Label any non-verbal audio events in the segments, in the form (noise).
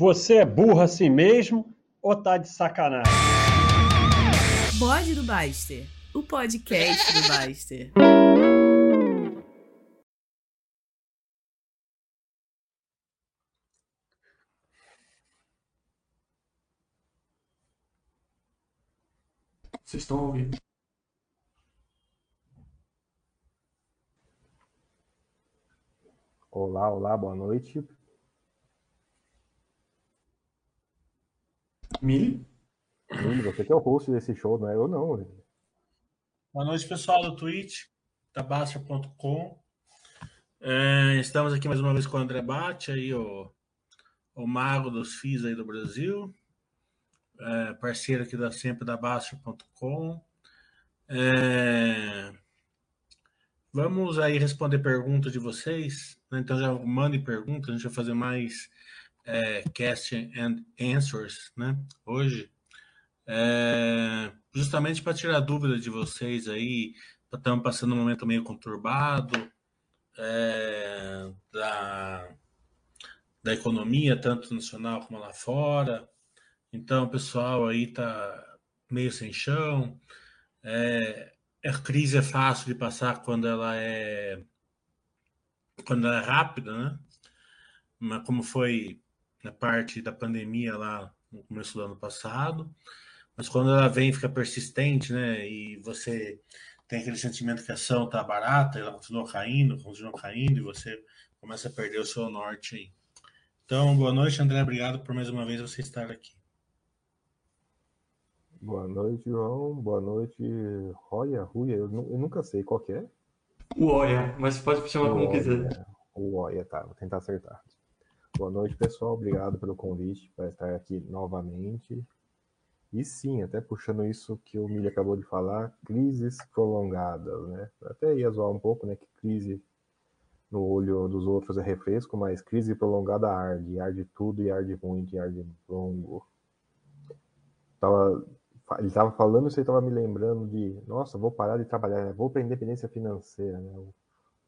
Você é burro assim mesmo ou tá de sacanagem? Bode do Baster, o podcast do Baster. Vocês estão ouvindo? Olá, olá, boa noite. Mili? Mili, você que é o host desse show, não é eu não. Boa noite, pessoal do Twitch, tabastra.com. É, estamos aqui mais uma vez com o André Bate, aí, o, o mago dos FIIs aí do Brasil, é, parceiro aqui da sempre da Bastra.com. É, vamos aí responder perguntas de vocês. Né? Então já mandem perguntas, a gente vai fazer mais é, cast and answers, né? Hoje, é, justamente para tirar dúvida de vocês aí, estamos passando um momento meio conturbado é, da, da economia, tanto nacional como lá fora. Então, o pessoal aí tá meio sem chão. É, a crise é fácil de passar quando ela é quando ela é rápida, né? Mas como foi na parte da pandemia lá no começo do ano passado, mas quando ela vem fica persistente, né? E você tem aquele sentimento que a ação tá barata, ela continua caindo, continua caindo e você começa a perder o seu norte aí. Então, boa noite, André. Obrigado por mais uma vez você estar aqui. Boa noite, João. Boa noite, Roya, Ruia. Eu, eu nunca sei qual que é. O Oia, mas pode chamar como quiser. O Oia, tá. Vou tentar acertar. Boa noite, pessoal. Obrigado pelo convite para estar aqui novamente. E sim, até puxando isso que o Milho acabou de falar, crises prolongadas, né? Até ia zoar um pouco, né? Que crise no olho dos outros é refresco, mas crise prolongada arde, arde tudo e arde muito e arde longo. Tava, ele estava falando isso e estava me lembrando de, nossa, vou parar de trabalhar, né? vou para independência financeira, né?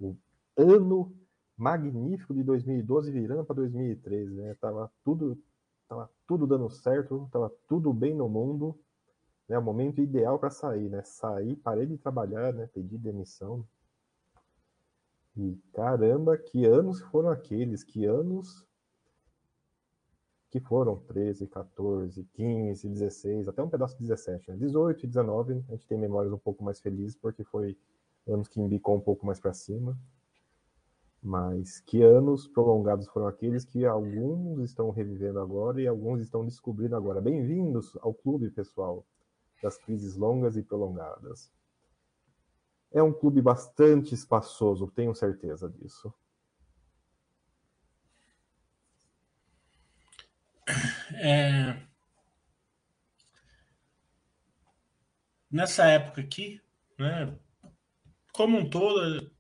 O, o ano magnífico de 2012 virando para 2013, né? Tava tudo, tava tudo dando certo, tava tudo bem no mundo, né? O momento ideal para sair, né? Sair, parei de trabalhar, né? Pedi demissão. E caramba, que anos foram aqueles, que anos que foram 13, 14, 15, 16, até um pedaço de 17, né? 18 e 19, a gente tem memórias um pouco mais felizes porque foi anos que embicou um pouco mais para cima. Mas que anos prolongados foram aqueles que alguns estão revivendo agora e alguns estão descobrindo agora. Bem-vindos ao clube, pessoal, das crises longas e prolongadas. É um clube bastante espaçoso, tenho certeza disso. É... Nessa época aqui, né, como um todo,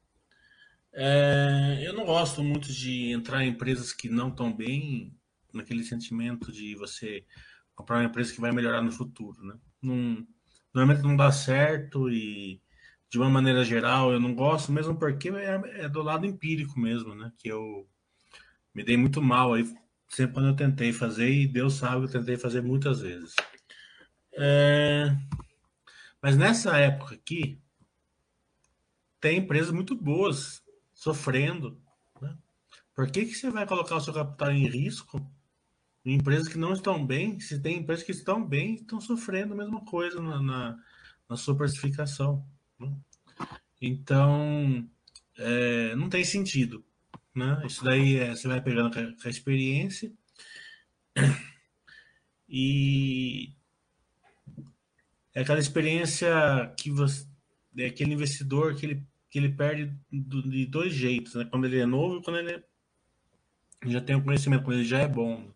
é, eu não gosto muito de entrar em empresas que não estão bem, naquele sentimento de você comprar uma empresa que vai melhorar no futuro, né? Normalmente não dá certo e, de uma maneira geral, eu não gosto, mesmo porque é, é, do lado empírico mesmo, né? Que eu me dei muito mal aí, sempre quando eu tentei fazer, e Deus sabe que eu tentei fazer muitas vezes. É, mas nessa época aqui, tem empresas muito boas sofrendo. Né? Por que, que você vai colocar o seu capital em risco em empresas que não estão bem? Se tem empresas que estão bem, estão sofrendo a mesma coisa na, na, na sua precificação. Né? Então, é, não tem sentido. Né? Isso daí é, você vai pegando a, com a experiência (clears throat) e é aquela experiência que você, é aquele investidor que ele que ele perde do, de dois jeitos, né? Quando ele é novo e quando ele já tem o conhecimento, quando ele já é bom.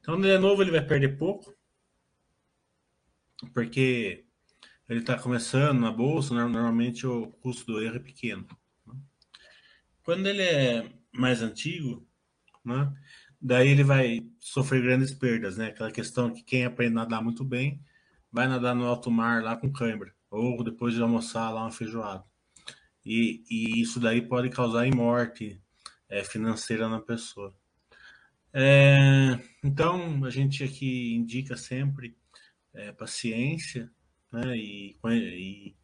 Então, quando ele é novo, ele vai perder pouco, porque ele está começando na bolsa, normalmente o custo do erro é pequeno. Né? Quando ele é mais antigo, né? daí ele vai sofrer grandes perdas, né? Aquela questão que quem aprende a nadar muito bem vai nadar no alto mar lá com câimbra, ou depois de almoçar lá uma feijoada e, e isso daí pode causar morte é, financeira na pessoa. É, então, a gente aqui indica sempre é, paciência né, e, e,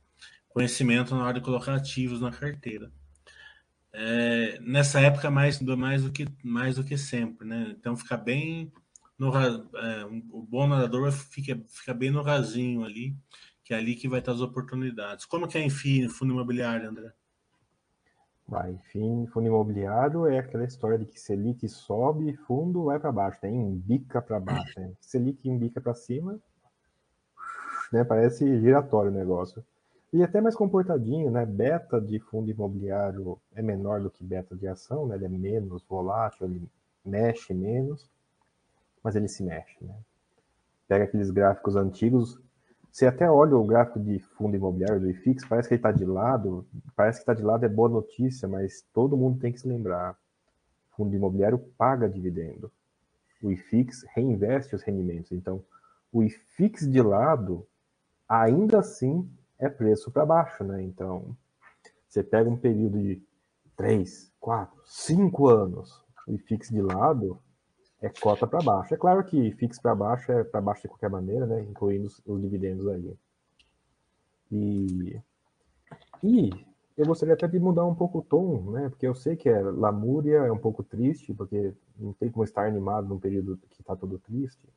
conhecimento na hora de colocar ativos na carteira. É, nessa época, mais, mais, do que, mais do que sempre. Né? Então, fica bem. No, é, o bom nadador fica, fica bem no rasinho ali, que é ali que vai estar as oportunidades. Como que é, enfim, fundo imobiliário, André? Vai, enfim, fundo imobiliário é aquela história de que Selic sobe, fundo vai para baixo, né? Embica para baixo, né? Selic embica para cima, né? Parece giratório o negócio. E até mais comportadinho, né? Beta de fundo imobiliário é menor do que beta de ação, né? Ele é menos volátil, ele mexe menos, mas ele se mexe, né? Pega aqueles gráficos antigos, você até olha o gráfico de fundo imobiliário do IFIX, parece que ele está de lado, parece que está de lado é boa notícia, mas todo mundo tem que se lembrar. Fundo imobiliário paga dividendo. O IFIX reinveste os rendimentos. Então, o IFIX de lado, ainda assim, é preço para baixo, né? Então, você pega um período de 3, 4, 5 anos, o IFIX de lado, é cota para baixo. É claro que fixo para baixo é para baixo de qualquer maneira, né? Incluindo os, os dividendos aí. E, e eu gostaria até de mudar um pouco o tom, né? Porque eu sei que é lamúria, é um pouco triste, porque não tem como estar animado num período que está todo triste.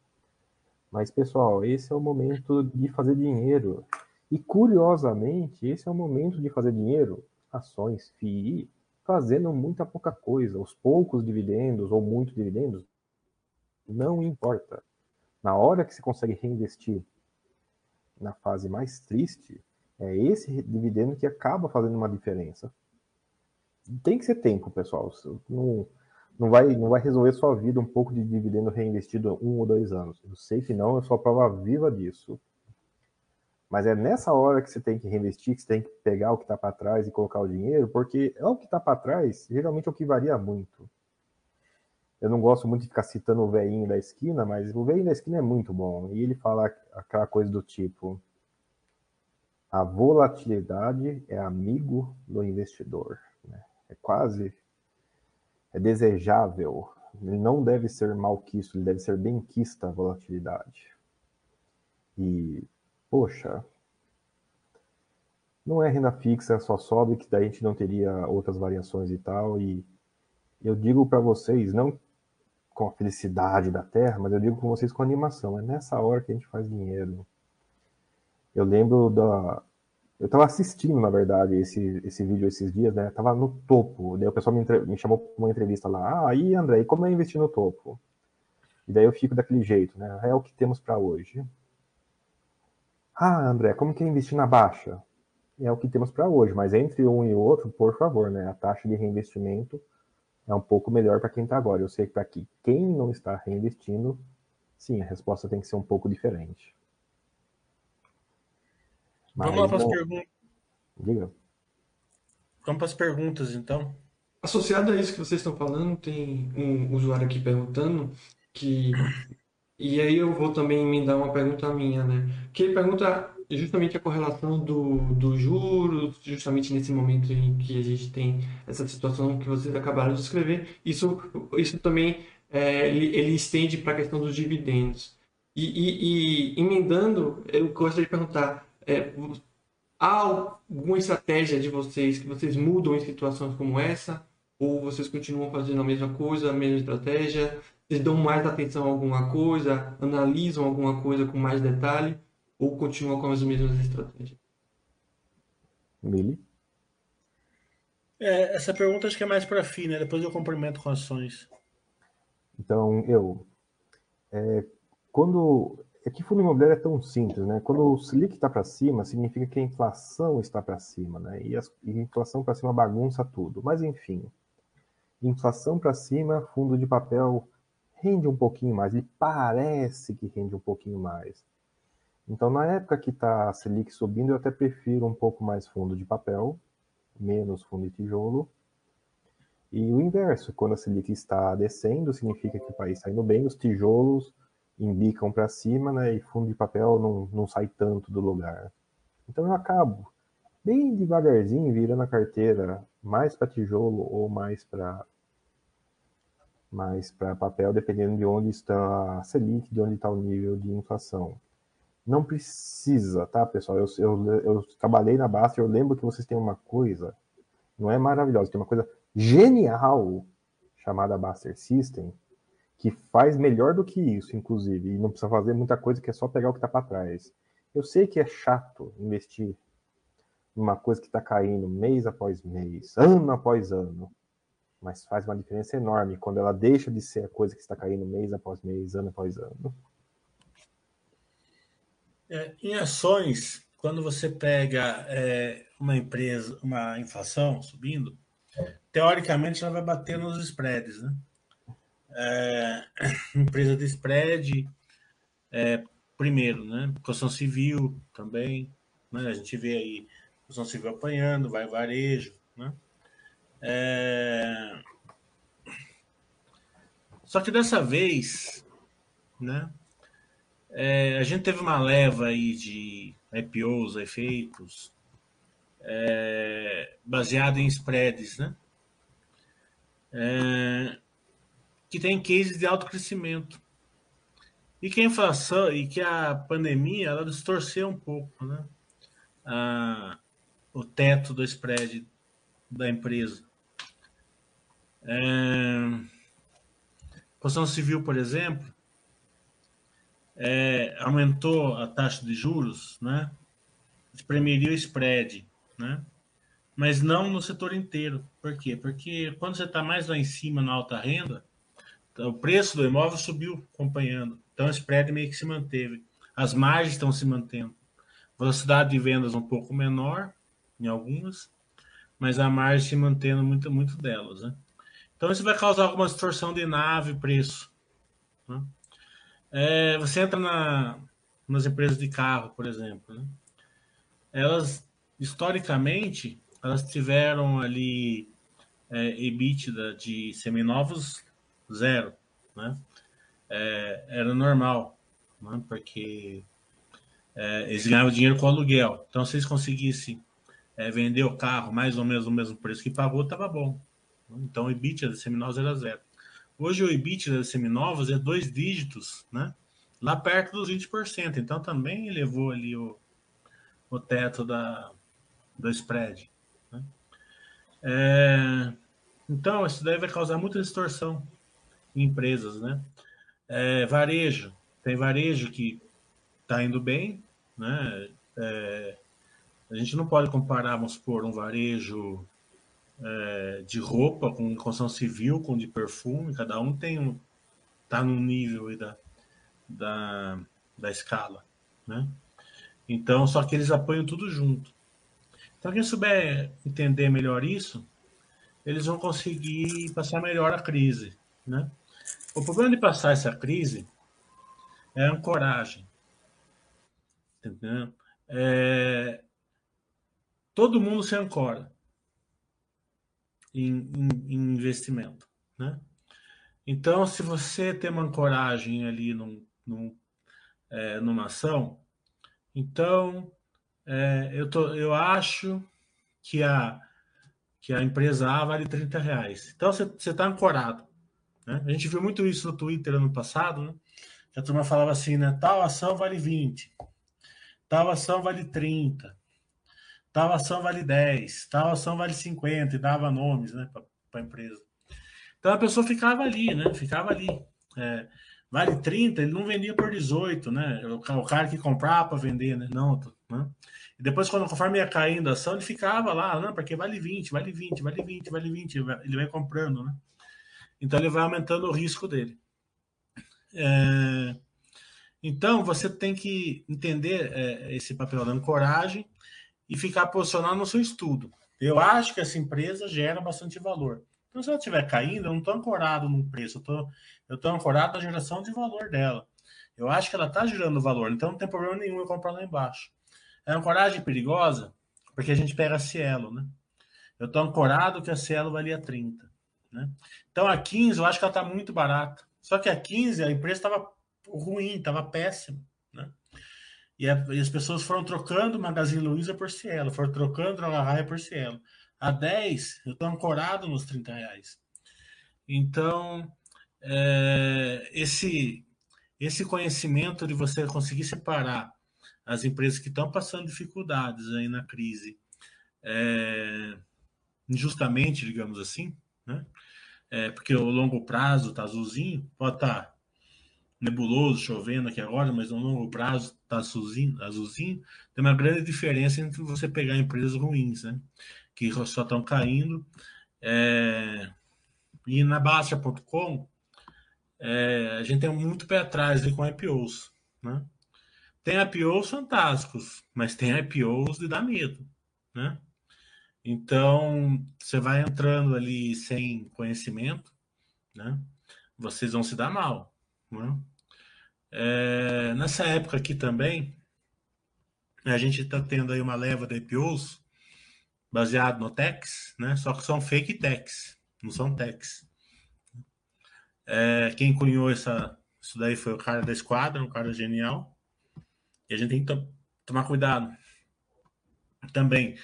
Mas, pessoal, esse é o momento de fazer dinheiro. E, curiosamente, esse é o momento de fazer dinheiro, ações, FII, fazendo muita pouca coisa. Os poucos dividendos ou muitos dividendos não importa. Na hora que você consegue reinvestir na fase mais triste, é esse dividendo que acaba fazendo uma diferença. Tem que ser tempo, pessoal. Não, não, vai, não vai resolver sua vida um pouco de dividendo reinvestido um ou dois anos. Eu sei que não, eu sou a prova viva disso. Mas é nessa hora que você tem que reinvestir, que você tem que pegar o que está para trás e colocar o dinheiro, porque é o que está para trás, geralmente é o que varia muito. Eu não gosto muito de ficar citando o veinho da esquina, mas o veinho da esquina é muito bom. E ele fala aquela coisa do tipo: a volatilidade é amigo do investidor. Né? É quase é desejável. Ele não deve ser malquisto, ele deve ser benquista a volatilidade. E, poxa, não é renda fixa, só sobe, que daí a gente não teria outras variações e tal. E eu digo para vocês, não com a felicidade da Terra, mas eu digo com vocês com animação. É nessa hora que a gente faz dinheiro. Eu lembro da. Eu estava assistindo, na verdade, esse, esse vídeo esses dias, né? Tava no topo. Daí o pessoal me, entre... me chamou para uma entrevista lá. Ah, aí, André, e como é investir no topo? E daí eu fico daquele jeito, né? É o que temos para hoje. Ah, André, como que é investir na baixa? É o que temos para hoje, mas entre um e outro, por favor, né? A taxa de reinvestimento é um pouco melhor para quem está agora. Eu sei que para quem não está reinvestindo, sim, a resposta tem que ser um pouco diferente. Mas, Vamos lá para as perguntas. Diga. Vamos para as perguntas, então. Associado a isso que vocês estão falando, tem um usuário aqui perguntando que. E aí eu vou também emendar uma pergunta minha, né? Que ele pergunta justamente a correlação do, do juros, justamente nesse momento em que a gente tem essa situação que vocês acabaram de escrever, isso, isso também é, ele, ele, estende para a questão dos dividendos. E, e, e, emendando, eu gostaria de perguntar, é, há alguma estratégia de vocês que vocês mudam em situações como essa? Ou vocês continuam fazendo a mesma coisa, a mesma estratégia? Vocês dão mais atenção a alguma coisa? Analisam alguma coisa com mais detalhe? Ou continua com as mesmas estratégias? Mili? É, essa pergunta acho que é mais para fim, né? Depois eu complemento com ações. Então, eu. É, quando. É que fundo imobiliário é tão simples, né? Quando o Selic está para cima, significa que a inflação está para cima, né? E, a, e a inflação para cima bagunça tudo. Mas, enfim. Inflação para cima, fundo de papel rende um pouquinho mais. Ele parece que rende um pouquinho mais. Então, na época que está a Selic subindo, eu até prefiro um pouco mais fundo de papel, menos fundo de tijolo. E o inverso, quando a Selic está descendo, significa que o país está indo bem, os tijolos embicam para cima, né, e fundo de papel não, não sai tanto do lugar. Então eu acabo bem devagarzinho virando a carteira mais para tijolo ou mais para mas para papel, dependendo de onde está a Selic, de onde está o nível de inflação. Não precisa, tá, pessoal? Eu, eu, eu trabalhei na Basta, eu lembro que vocês têm uma coisa, não é maravilhosa, tem uma coisa genial chamada Baster System, que faz melhor do que isso, inclusive, e não precisa fazer muita coisa que é só pegar o que está para trás. Eu sei que é chato investir numa coisa que está caindo mês após mês, ano após ano, mas faz uma diferença enorme quando ela deixa de ser a coisa que está caindo mês após mês, ano após ano. É, em ações, quando você pega é, uma empresa, uma inflação subindo, teoricamente ela vai bater nos spreads, né? É, (clears throat) empresa de spread, é, primeiro, né? Construção civil também, né? A gente vê aí construção civil apanhando, vai varejo, né? É... Só que dessa vez, né? É, a gente teve uma leva aí de IPOs, efeitos, é, baseado em spreads, né? É, que tem cases de alto crescimento. E que a inflação e que a pandemia ela distorceu um pouco, né? A, o teto do spread da empresa. É, construção civil, por exemplo, é, aumentou a taxa de juros, né? Espremeria o spread, né? Mas não no setor inteiro. Por quê? Porque quando você está mais lá em cima na alta renda, o preço do imóvel subiu acompanhando. Então o spread meio que se manteve. As margens estão se mantendo. Velocidade de vendas um pouco menor em algumas, mas a margem se mantendo muito, muito delas. Né? Então isso vai causar alguma distorção de nave preço. Né? É, você entra na, nas empresas de carro, por exemplo. Né? Elas, historicamente, elas tiveram ali é, EBITDA de seminovos zero. Né? É, era normal, né? porque é, eles ganhavam dinheiro com aluguel. Então, se eles conseguissem é, vender o carro mais ou menos no mesmo preço que pagou, estava bom. Então, o EBITDA de seminovos era zero. Hoje, o EBITDA de seminovos é dois dígitos, né? lá perto dos 20%. Então, também elevou ali o, o teto da, do spread. Né? É, então, isso daí vai causar muita distorção em empresas. Né? É, varejo. Tem varejo que está indo bem, né? É, a gente não pode comparar, vamos supor, um varejo é, de roupa com construção civil, com de perfume, cada um tem um. está no nível da, da, da escala. Né? Então, só que eles apoiam tudo junto. Então, quem souber entender melhor isso, eles vão conseguir passar melhor a crise. Né? O problema de passar essa crise é a ancoragem. Entendeu? É, todo mundo se ancora em, em, em investimento, né? Então, se você tem uma ancoragem ali num, num, é, numa ação, então é, eu, tô, eu acho que a, que a empresa A vale 30 reais. Então você está ancorado. Né? A gente viu muito isso no Twitter ano passado, né? Que a turma falava assim, né? Tal ação vale 20, tal ação vale 30, tal ação vale 10, tal ação vale 50, e dava nomes né, para a empresa. Então a pessoa ficava ali, né? Ficava ali. É, vale 30, ele não vendia por 18, né? O, cara que comprava para vender, né? Não, né? E depois, quando conforme ia caindo a ação, ele ficava lá, não, porque vale 20, vale 20, vale 20, vale 20, ele vai comprando, né? Então ele vai aumentando o risco dele. É... Então você tem que entender é, esse papel da ancoragem e ficar posicionado no seu estudo. Eu acho que essa empresa gera bastante valor. Então, se ela estiver caindo, eu não estou ancorado no preço, eu estou ancorado na geração de valor dela. Eu acho que ela está gerando valor, então não tem problema nenhum eu comprar lá embaixo. É ancoragem perigosa, porque a gente pega a Cielo, né? Eu estou ancorado que a Cielo valia 30. Né? Então a 15 eu acho que ela está muito barata. Só que a 15 a empresa estava ruim, estava péssima. E, a, e, as pessoas foram trocando Magazine Luiza por Cielo, foram trocando Droga por Cielo. A 10, eu estou ancorado nos 30 reais. Então, é, esse, esse conhecimento de você conseguir separar as empresas que estão passando dificuldades aí na crise, é, injustamente, digamos assim, né? É, porque o longo prazo está azulzinho, pode estar tá nebuloso, chovendo aqui agora, mas no longo prazo está azulzinho, azulzinho. Tem uma grande diferença entre você pegar empresas ruins, né? Que só estão caindo. É, e na Bastia.com, é, a gente tem muito pé atrás ali com IPOs, né? Tem IPOs fantásticos, mas tem IPOs de dar medo, né? Então, você vai entrando ali sem conhecimento, né? Vocês vão se dar mal, né? É, nessa época aqui também, a gente está tendo aí uma leva de IPOs baseado no TEX, né? Só que são fake TEX, não são TEX. É, quem cunhou essa, isso daí foi o cara da esquadra, um cara genial. E a gente tem que to tomar cuidado. Também,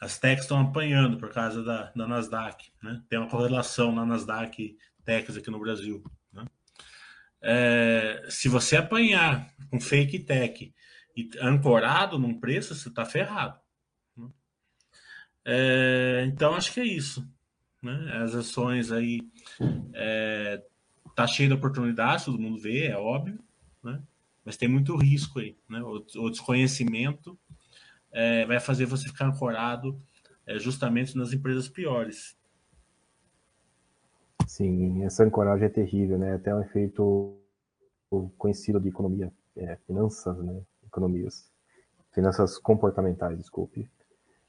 as techs estão apanhando por causa da, da Nasdaq. Né? Tem uma correlação na Nasdaq techs aqui no Brasil. É, se você apanhar com fake tech e ancorado num preço, você está ferrado. Né? É, então, acho que é isso. Né? As ações aí é, tá cheio de oportunidades, todo mundo vê, é óbvio, né? Mas tem muito risco aí, né? O, o desconhecimento é, vai fazer você ficar ancorado é, justamente nas empresas piores. Sim, essa ancoragem é terrível, né? Até um efeito conhecido de economia, é, finanças, né? Economias, finanças comportamentais, desculpe.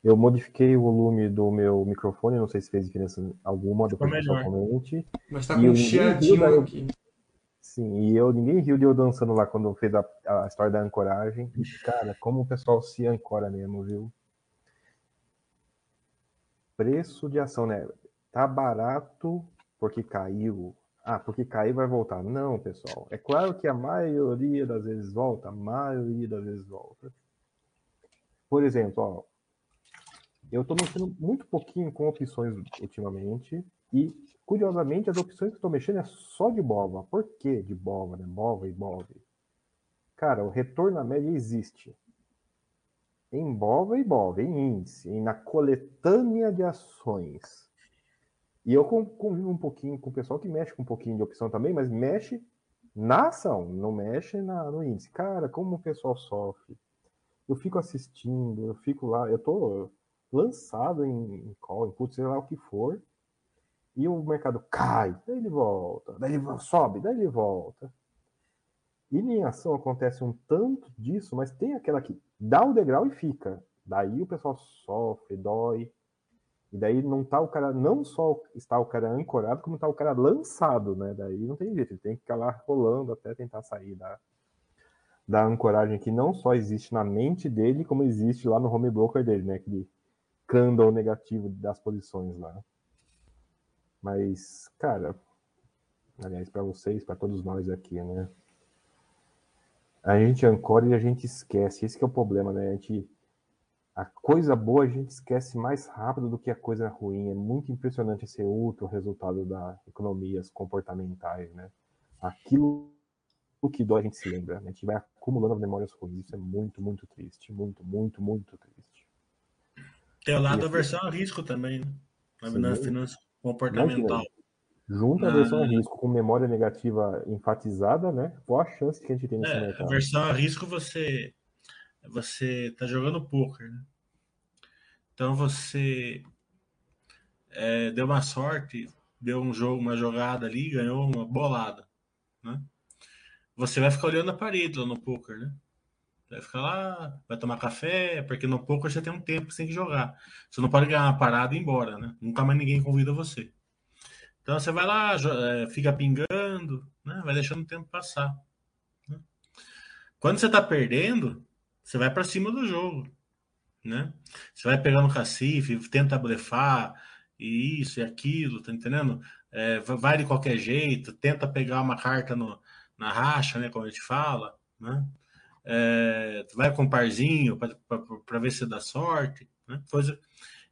Eu modifiquei o volume do meu microfone, não sei se fez diferença alguma, depois melhor. comente. Mas tá com um chiadinho aqui. Sim, e eu ninguém riu de eu dançando lá quando fez a, a história da ancoragem. Cara, como o pessoal se ancora mesmo, viu? Preço de ação, né? Tá barato porque caiu. Ah, porque caiu vai voltar. Não, pessoal. É claro que a maioria das vezes volta, a maioria das vezes volta. Por exemplo, ó, eu estou mexendo muito pouquinho com opções ultimamente e, curiosamente, as opções que estou mexendo é só de BOVA. Por que de BOVA, né? BOVA e BOV? Cara, o retorno na média existe. Em BOVA e BOV, em índice, na coletânea de ações. E eu convivo um pouquinho com o pessoal que mexe com um pouquinho de opção também, mas mexe na ação, não mexe na, no índice. Cara, como o pessoal sofre. Eu fico assistindo, eu fico lá, eu tô lançado em, call, em put, sei lá o que for, e o mercado cai, daí ele volta, daí ele sobe, daí ele volta. E em ação acontece um tanto disso, mas tem aquela que dá o degrau e fica. Daí o pessoal sofre, dói. E daí não tá o cara, não só está o cara ancorado, como está o cara lançado, né? Daí não tem jeito, ele tem que ficar lá rolando até tentar sair da, da ancoragem que não só existe na mente dele, como existe lá no home broker dele, né? Que candle negativo das posições lá. Mas, cara, aliás, para vocês, para todos nós aqui, né? A gente ancora e a gente esquece. Esse é o problema, né? A gente a coisa boa a gente esquece mais rápido do que a coisa ruim. É muito impressionante esse outro resultado das economias comportamentais, né? Aquilo que dói a gente se lembra. Né? A gente vai acumulando memórias ruins. Isso é muito, muito triste. Muito, muito, muito triste. Tem o lado da versão a risco também, né? Na finança comportamental. Junta a versão a risco com memória negativa enfatizada, né? Qual a chance que a gente tem nesse é, mercado? A versão a risco você você tá jogando poker, né? Então você é, deu uma sorte, deu um jogo, uma jogada ali, ganhou uma bolada, né? Você vai ficar olhando a parede lá no poker, né? Vai ficar lá, vai tomar café, porque no poker você tem um tempo que você tem que jogar. Você não pode ganhar uma parada e ir embora, né? Nunca mais ninguém convida você. Então você vai lá, é, fica pingando, né? vai deixando o tempo passar. Né? Quando você está perdendo, você vai para cima do jogo. Né? Você vai pegando cacife, tenta blefar, e isso e aquilo, tá entendendo? É, vai de qualquer jeito, tenta pegar uma carta no, na racha, né? Como a gente fala, né? é, vai com um parzinho para ver se dá sorte, né? Coisa,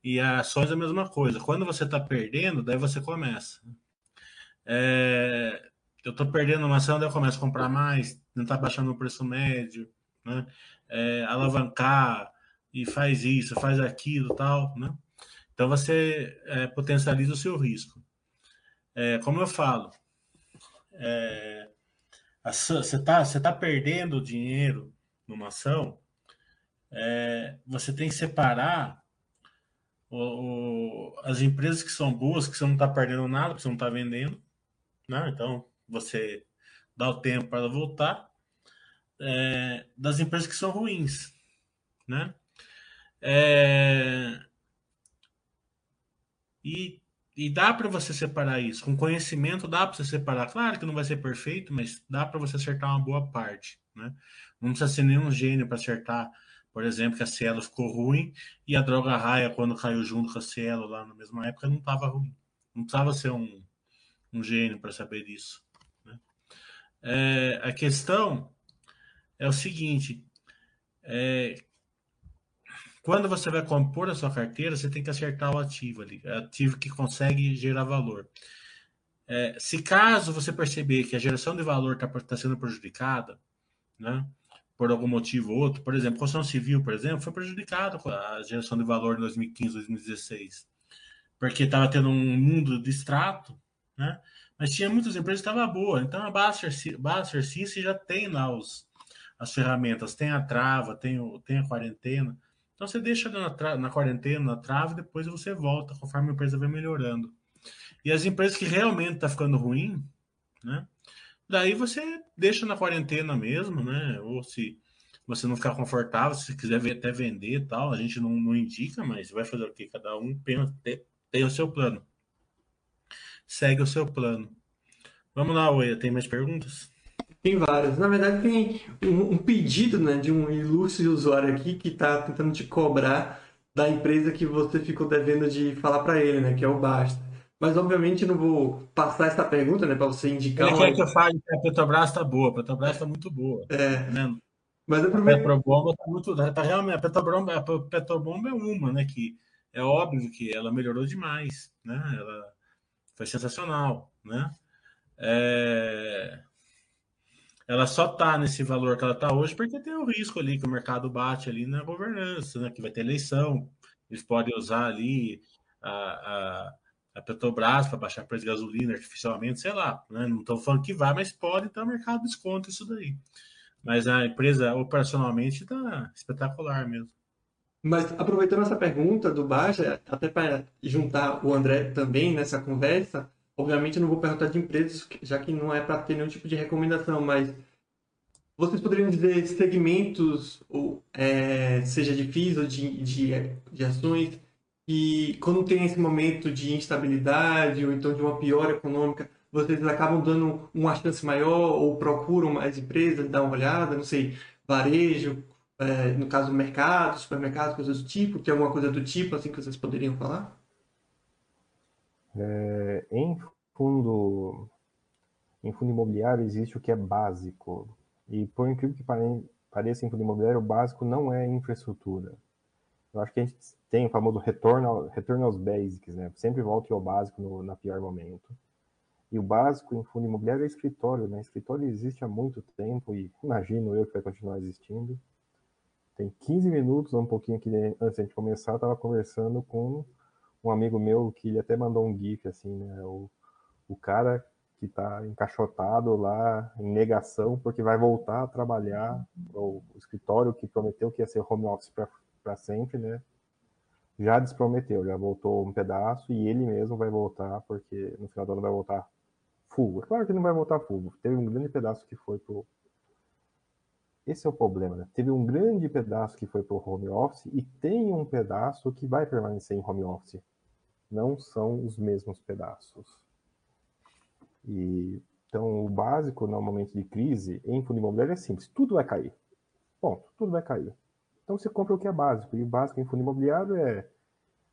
e ações é a mesma coisa. Quando você está perdendo, daí você começa. É, eu estou perdendo uma ação, daí eu começo a comprar mais, tentar baixar meu preço médio, né? É, alavancar e faz isso, faz aquilo, tal, né? Então você é, potencializa o seu risco. É, como eu falo, é, você está você tá perdendo dinheiro numa ação, é, você tem que separar o, o, as empresas que são boas, que você não está perdendo nada, que você não está vendendo, né? Então você dá o tempo para voltar, é, das empresas que são ruins, né? É, e, e dá para você separar isso. Com conhecimento dá para você separar. Claro que não vai ser perfeito, mas dá para você acertar uma boa parte, né? Não precisa ser nenhum gênio para acertar por exemplo, que a Cielo ficou ruim e a Droga Raia, quando caiu junto com a Cielo lá na mesma época, não estava ruim. Não precisava ser um, um gênio para saber disso. Né? É, a questão é o seguinte: é, quando você vai compor a sua carteira, você tem que acertar o ativo ali, ativo que consegue gerar valor. É, se caso você perceber que a geração de valor está tá sendo prejudicada, né, por algum motivo ou outro, por exemplo, construção civil, por exemplo, foi prejudicada a geração de valor em 2015, 2016, porque estava tendo um mundo de extrato, né? Mas tinha muitas empresas que estavam boa. Então a Baster, Baster Cici já tem lá os, as ferramentas, tem a trava, tem, o, tem a quarentena. Então você deixa na, na quarentena, na trava, e depois você volta conforme a empresa vai melhorando. E as empresas que realmente estão tá ficando ruim, né? Daí você deixa na quarentena mesmo, né? Ou se você não ficar confortável, se quiser até vender tal, a gente não, não indica, mas vai fazer o quê? Cada um tem, tem o seu plano. Segue o seu plano. Vamos lá, Oia, tem mais perguntas? Tem várias. Na verdade, tem um, um pedido né, de um ilustre usuário aqui que está tentando te cobrar da empresa que você ficou devendo de falar para ele, né? Que é o Basta. Mas, obviamente, não vou passar essa pergunta, né, para você indicar. Ele uma... quer que eu fale que a Petrobras está boa, a Petrobras está muito boa. É. Tá Mas eu A Petrobomba está muito. Tá realmente, a Petrobomba, a Petrobomba é uma, né? Que é óbvio que ela melhorou demais, né? Ela foi sensacional, né? É... Ela só está nesse valor que ela está hoje porque tem o risco ali que o mercado bate ali na governança, né? Que vai ter eleição, eles podem usar ali a, a a Petrobras para baixar preço de gasolina artificialmente, sei lá, né? não estou falando que vai, mas pode, então o mercado desconta isso daí. Mas a empresa operacionalmente está espetacular mesmo. Mas aproveitando essa pergunta do Baixa, até para juntar o André também nessa conversa, obviamente eu não vou perguntar de empresas, já que não é para ter nenhum tipo de recomendação, mas vocês poderiam dizer segmentos, ou, é, seja de FIIs ou de, de, de ações, e quando tem esse momento de instabilidade ou então de uma piora econômica, vocês acabam dando uma chance maior ou procuram mais empresas, dar uma olhada, não sei, varejo, é, no caso mercado, supermercado, coisas do tipo, tem alguma coisa do tipo assim que vocês poderiam falar? É, em fundo em fundo imobiliário existe o que é básico e por incrível que pareça em fundo imobiliário o básico não é infraestrutura eu acho que a gente tem o famoso retorno, retorno aos basics, né? Sempre volte ao básico no na pior momento. E o básico em fundo imobiliário é escritório, né? Escritório existe há muito tempo e imagino eu que vai continuar existindo. Tem 15 minutos, um pouquinho aqui antes de a gente começar, estava conversando com um amigo meu que ele até mandou um GIF, assim, né? O, o cara que está encaixotado lá em negação porque vai voltar a trabalhar o escritório que prometeu que ia ser home office para sempre, né? Já desprometeu, já voltou um pedaço e ele mesmo vai voltar, porque no final do ano vai voltar full. É claro que não vai voltar full. Teve um grande pedaço que foi pro. Esse é o problema, né? Teve um grande pedaço que foi pro home office e tem um pedaço que vai permanecer em home office. Não são os mesmos pedaços. E então, o básico no momento de crise em fundo imobiliário é simples: tudo vai cair. Ponto, tudo vai cair. Então você compra o que é básico. E o básico em fundo imobiliário é,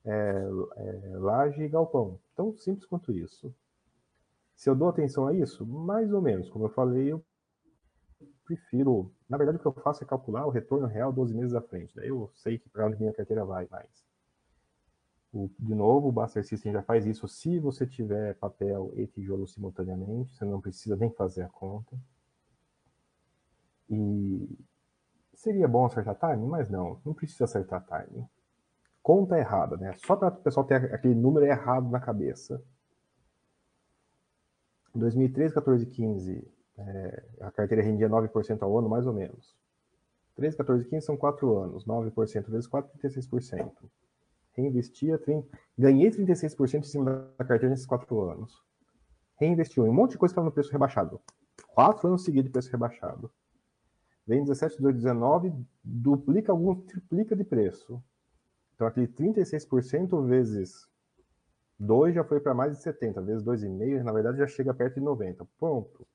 é, é laje e galpão. Tão simples quanto isso. Se eu dou atenção a isso, mais ou menos, como eu falei, eu prefiro. Na verdade, o que eu faço é calcular o retorno real 12 meses à frente. Daí eu sei para onde minha carteira vai mais. O, de novo, o Buster System já faz isso se você tiver papel e tijolo simultaneamente, você não precisa nem fazer a conta. E seria bom acertar time, mas não, não precisa acertar time. Conta errada, né? Só para o pessoal ter aquele número errado na cabeça. 2013, 14, 15, é, a carteira rendia 9% ao ano, mais ou menos. 13, 14, 15 são 4 anos. 9% vezes 4, 36%. Reinvestia, 30, ganhei 36% em cima da carteira nesses 4 anos. Reinvestiu em um monte de coisa que estava no preço rebaixado. 4 anos seguidos de preço rebaixado. Vem 17, 18, 19, duplica algum, triplica de preço. Então aquele 36% vezes 2 já foi para mais de 70, vezes 2,5, na verdade já chega perto de 90. Pronto.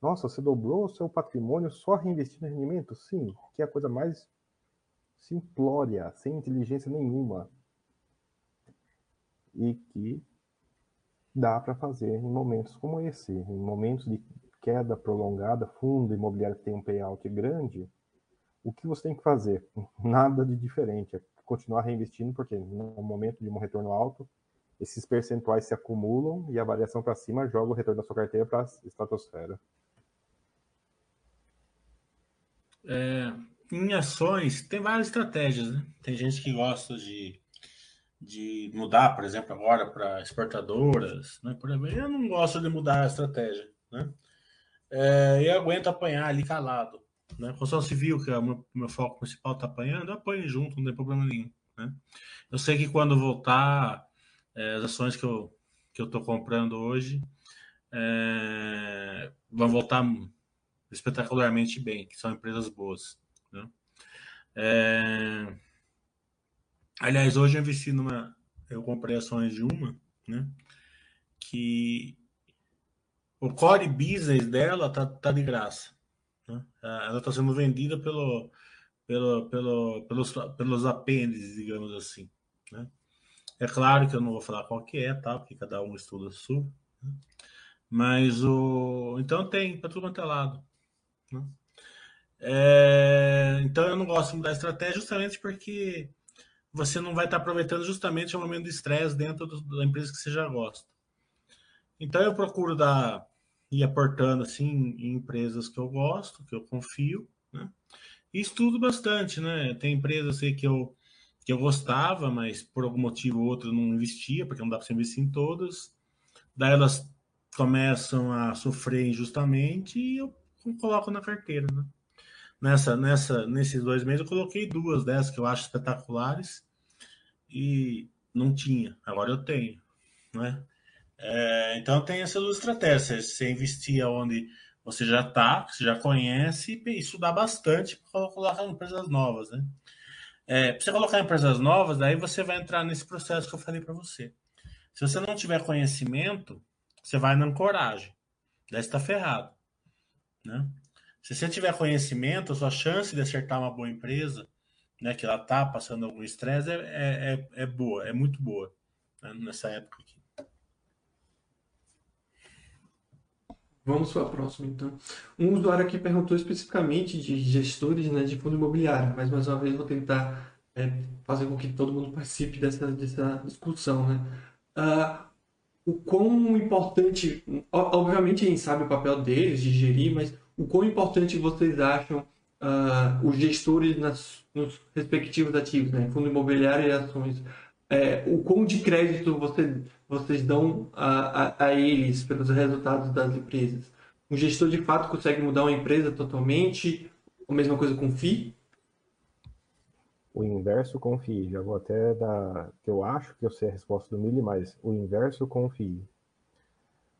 Nossa, você dobrou o seu patrimônio só reinvestindo em rendimento? Sim, que é a coisa mais simplória, sem inteligência nenhuma. E que dá para fazer em momentos como esse, em momentos de queda prolongada, fundo imobiliário que tem um payout grande, o que você tem que fazer? (laughs) Nada de diferente, é continuar reinvestindo, porque no momento de um retorno alto, esses percentuais se acumulam e a variação para cima joga o retorno da sua carteira para a estratosfera. É, em ações, tem várias estratégias, né? Tem gente que gosta de, de mudar, por exemplo, agora para exportadoras, né? Por exemplo, eu não gosto de mudar a estratégia, né? É, eu aguento apanhar ali calado, né? Construção civil, que é o meu, meu foco principal, tá apanhando, eu apanho junto, não tem problema nenhum, né? Eu sei que quando voltar, é, as ações que eu, que eu tô comprando hoje é, vão voltar espetacularmente bem, que são empresas boas. Né? É... Aliás, hoje eu investi numa. Eu comprei ações de uma, né? Que o core business dela tá, tá de graça. Né? Ela está sendo vendida pelo, pelo, pelo, pelos, pelos apêndices, digamos assim. Né? É claro que eu não vou falar qual que é, tá? Porque cada um estuda a sua. Né? Mas o. Então tem para tudo quanto é lado. Né? É, então eu não gosto de mudar estratégia justamente porque você não vai estar aproveitando justamente o momento de estresse dentro do, da empresa que você já gosta. Então eu procuro dar ir aportando assim em empresas que eu gosto, que eu confio, né? E estudo bastante, né? Tem empresas assim, que eu que eu gostava, mas por algum motivo ou outro não investia, porque não dá para você investir em todas. Daí elas começam a sofrer injustamente e eu coloco na carteira, né? Nessa, nessa, nesses dois meses eu coloquei duas dessas que eu acho espetaculares e não tinha, agora eu tenho, né? É, então tem essas duas estratégias, você investir onde você já está, você já conhece e estudar bastante para colocar em empresas novas, né? É, para você colocar em empresas novas, daí você vai entrar nesse processo que eu falei para você. Se você não tiver conhecimento, você vai na ancoragem, daí está ferrado. Né? Se você tiver conhecimento, a sua chance de acertar uma boa empresa, né, que ela está passando algum estresse, é, é, é, é, boa, é muito boa né, nessa época aqui. Vamos para a próxima, então. Um usuário aqui perguntou especificamente de gestores né, de fundo imobiliário, mas mais uma vez vou tentar é, fazer com que todo mundo participe dessa, dessa discussão. Né? Uh, o quão importante, obviamente a gente sabe o papel deles de gerir, mas o quão importante vocês acham uh, os gestores nas, nos respectivos ativos, né? fundo imobiliário e ações, é, o quão de crédito você, vocês dão a, a, a, eles pelos resultados das empresas? Um gestor de fato consegue mudar uma empresa totalmente? A mesma coisa com FII? O inverso confie. Já vou até dar. que eu acho que eu sei a resposta do Mili, mas o inverso confie.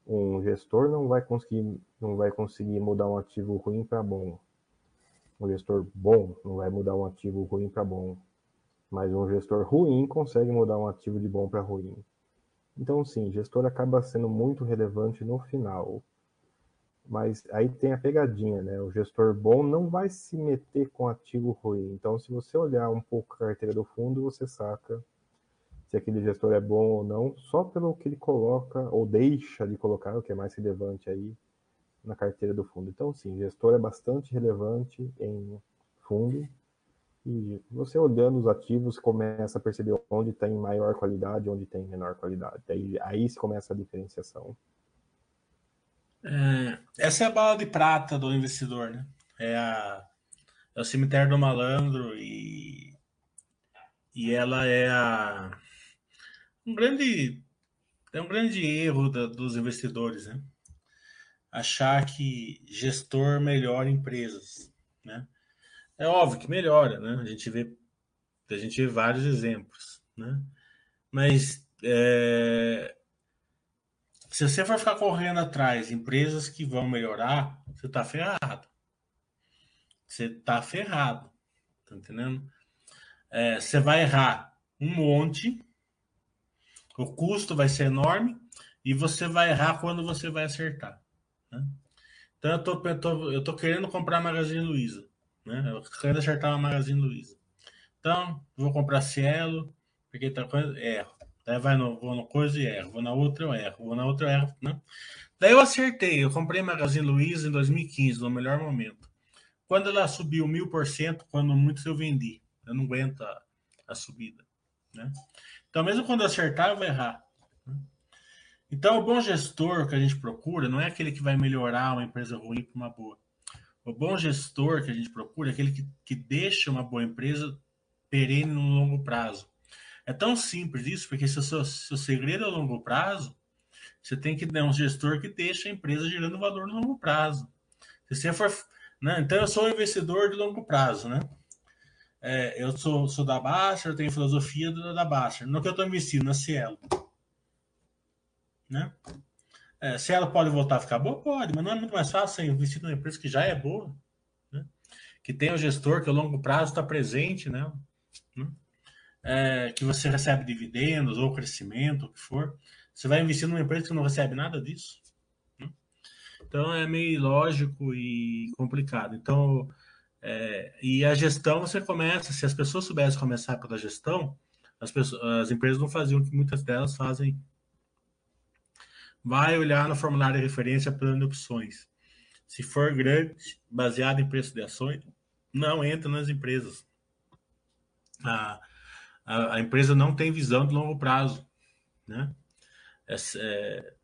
Um gestor não vai conseguir, não vai conseguir mudar um ativo ruim para bom. Um gestor bom não vai mudar um ativo ruim para bom. Mas um gestor ruim consegue mudar um ativo de bom para ruim. Então, sim, gestor acaba sendo muito relevante no final. Mas aí tem a pegadinha, né? O gestor bom não vai se meter com ativo ruim. Então, se você olhar um pouco a carteira do fundo, você saca se aquele gestor é bom ou não, só pelo que ele coloca ou deixa de colocar, o que é mais relevante aí na carteira do fundo. Então, sim, gestor é bastante relevante em fundo E você olhando os ativos, começa a perceber onde tem maior qualidade, onde tem menor qualidade. Aí, aí se começa a diferenciação. É, essa é a bala de prata do investidor, né? É, a, é o cemitério do malandro e, e ela é a, um grande é um grande erro da, dos investidores, né? Achar que gestor melhora empresas, né? É óbvio que melhora, né? A gente vê a gente vê vários exemplos, né? Mas é, se você for ficar correndo atrás empresas que vão melhorar, você está ferrado. Você está ferrado. Tá entendendo? É, você vai errar um monte, o custo vai ser enorme e você vai errar quando você vai acertar. Né? Então eu tô, eu, tô, eu tô querendo comprar a Magazine Luiza. Né? Eu quero acertar uma Magazine Luiza. Então, vou comprar Cielo, porque tá coisa, erro. Daí vai no, vou no coisa e erro. Vou na outra, eu erro. Vou na outra, eu erro. Né? Daí eu acertei. Eu comprei Magazine Luiza em 2015, no melhor momento. Quando ela subiu mil por cento, quando muitos eu vendi. Eu não aguento a, a subida. Né? Então, mesmo quando eu acertar, eu vou errar. Né? Então, o bom gestor que a gente procura não é aquele que vai melhorar uma empresa ruim para uma boa. O bom gestor que a gente procura é aquele que, que deixa uma boa empresa perene no longo prazo. É tão simples isso, porque se o seu, seu segredo é a longo prazo, você tem que ter um gestor que deixa a empresa gerando valor no longo prazo. Se você for, né? Então, eu sou um investidor de longo prazo, né? É, eu sou, sou da Baixa, eu tenho filosofia da, da Baixa. No que eu estou investindo, na Cielo. Né? É, pode voltar a ficar boa? Pode, mas não é muito mais fácil investir numa empresa que já é boa, né? que tem o gestor que a longo prazo está presente, né? É, que você recebe dividendos ou crescimento, o que for, você vai investir numa empresa que não recebe nada disso. Né? Então é meio lógico e complicado. Então, é, e a gestão você começa, se as pessoas soubessem começar pela gestão, as, pessoas, as empresas não faziam o que muitas delas fazem. Vai olhar no formulário de referência plano de opções. Se for grande, baseado em preço de ações, não entra nas empresas. Ah, a, a empresa não tem visão de longo prazo, né? É, é,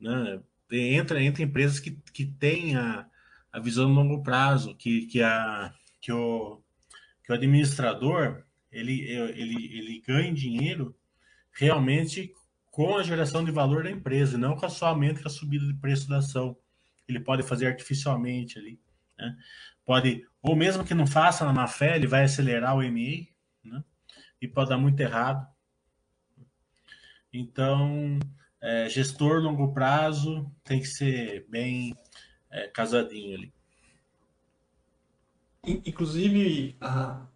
né? Entra entre empresas que, que têm a, a visão de longo prazo, que, que, a, que, o, que o administrador ele, ele, ele ganhe dinheiro realmente com a geração de valor da empresa, não com somente com a subida de preço da ação. Ele pode fazer artificialmente ali. Né? Pode, ou mesmo que não faça na má fé, ele vai acelerar o né? E pode dar muito errado. Então, é, gestor longo prazo tem que ser bem é, casadinho ali. Inclusive, a,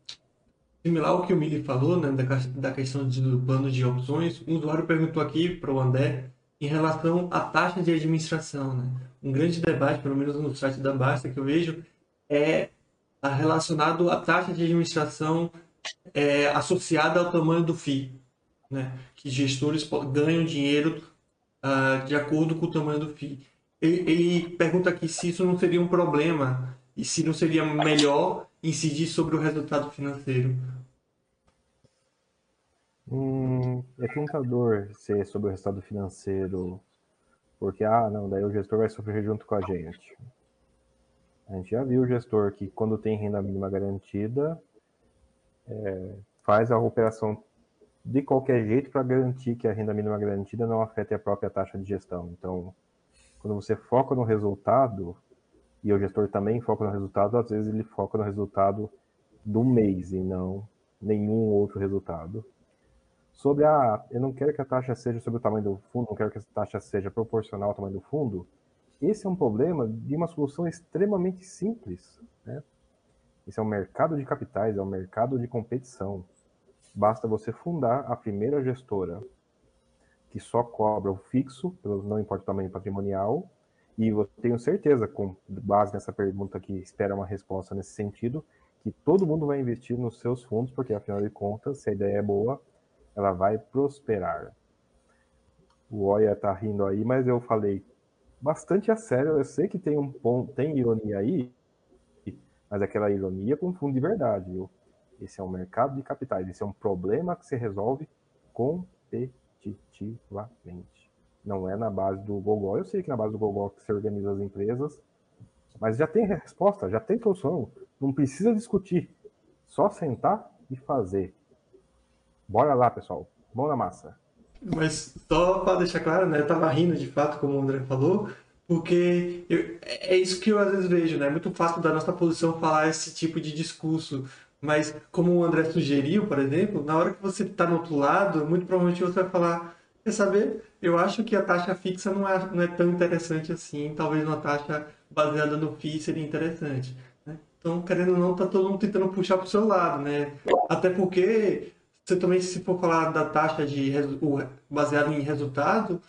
similar ao que o Mili falou, né, da, da questão do plano de opções, um usuário perguntou aqui para o André em relação à taxa de administração. Né? Um grande debate, pelo menos no site da Basta, que eu vejo, é relacionado à taxa de administração é, associada ao tamanho do FII, né? que gestores ganham dinheiro uh, de acordo com o tamanho do FII. Ele, ele, pergunta aqui se isso não seria um problema e se não seria melhor incidir sobre o resultado financeiro. Hum, é tentador ser sobre o resultado financeiro, porque, ah, não, daí o gestor vai sofrer junto com a gente. A gente já viu o gestor que, quando tem renda mínima garantida, é, faz a operação de qualquer jeito para garantir que a renda mínima garantida não afete a própria taxa de gestão. Então, quando você foca no resultado, e o gestor também foca no resultado, às vezes ele foca no resultado do mês e não nenhum outro resultado. Sobre a. Eu não quero que a taxa seja sobre o tamanho do fundo, não quero que a taxa seja proporcional ao tamanho do fundo. Esse é um problema de uma solução extremamente simples. Né? Esse é um mercado de capitais, é um mercado de competição. Basta você fundar a primeira gestora que só cobra o fixo, não importa o tamanho patrimonial, e eu tenho certeza, com base nessa pergunta que espera uma resposta nesse sentido, que todo mundo vai investir nos seus fundos, porque afinal de contas, se a ideia é boa, ela vai prosperar. O Oya tá rindo aí, mas eu falei bastante a sério. Eu sei que tem um ponto, tem ironia aí, mas aquela ironia com fundo de verdade, viu? Esse é um mercado de capitais. Esse é um problema que se resolve competitivamente. Não é na base do Gogol. Eu sei que na base do Gogol que se organiza as empresas, mas já tem resposta, já tem solução. Não precisa discutir. Só sentar e fazer. Bora lá, pessoal. Mão na massa. Mas só para deixar claro, né? Eu tava rindo de fato, como o André falou, porque eu, é isso que eu às vezes vejo, né? É muito fácil da nossa posição falar esse tipo de discurso. Mas, como o André sugeriu, por exemplo, na hora que você está no outro lado, muito provavelmente você vai falar: Quer saber? Eu acho que a taxa fixa não é, não é tão interessante assim. Talvez uma taxa baseada no FII seria interessante. Né? Então, querendo ou não, tá todo mundo tentando puxar para o seu lado, né? Até porque você também, se for falar da taxa de baseada em resultado,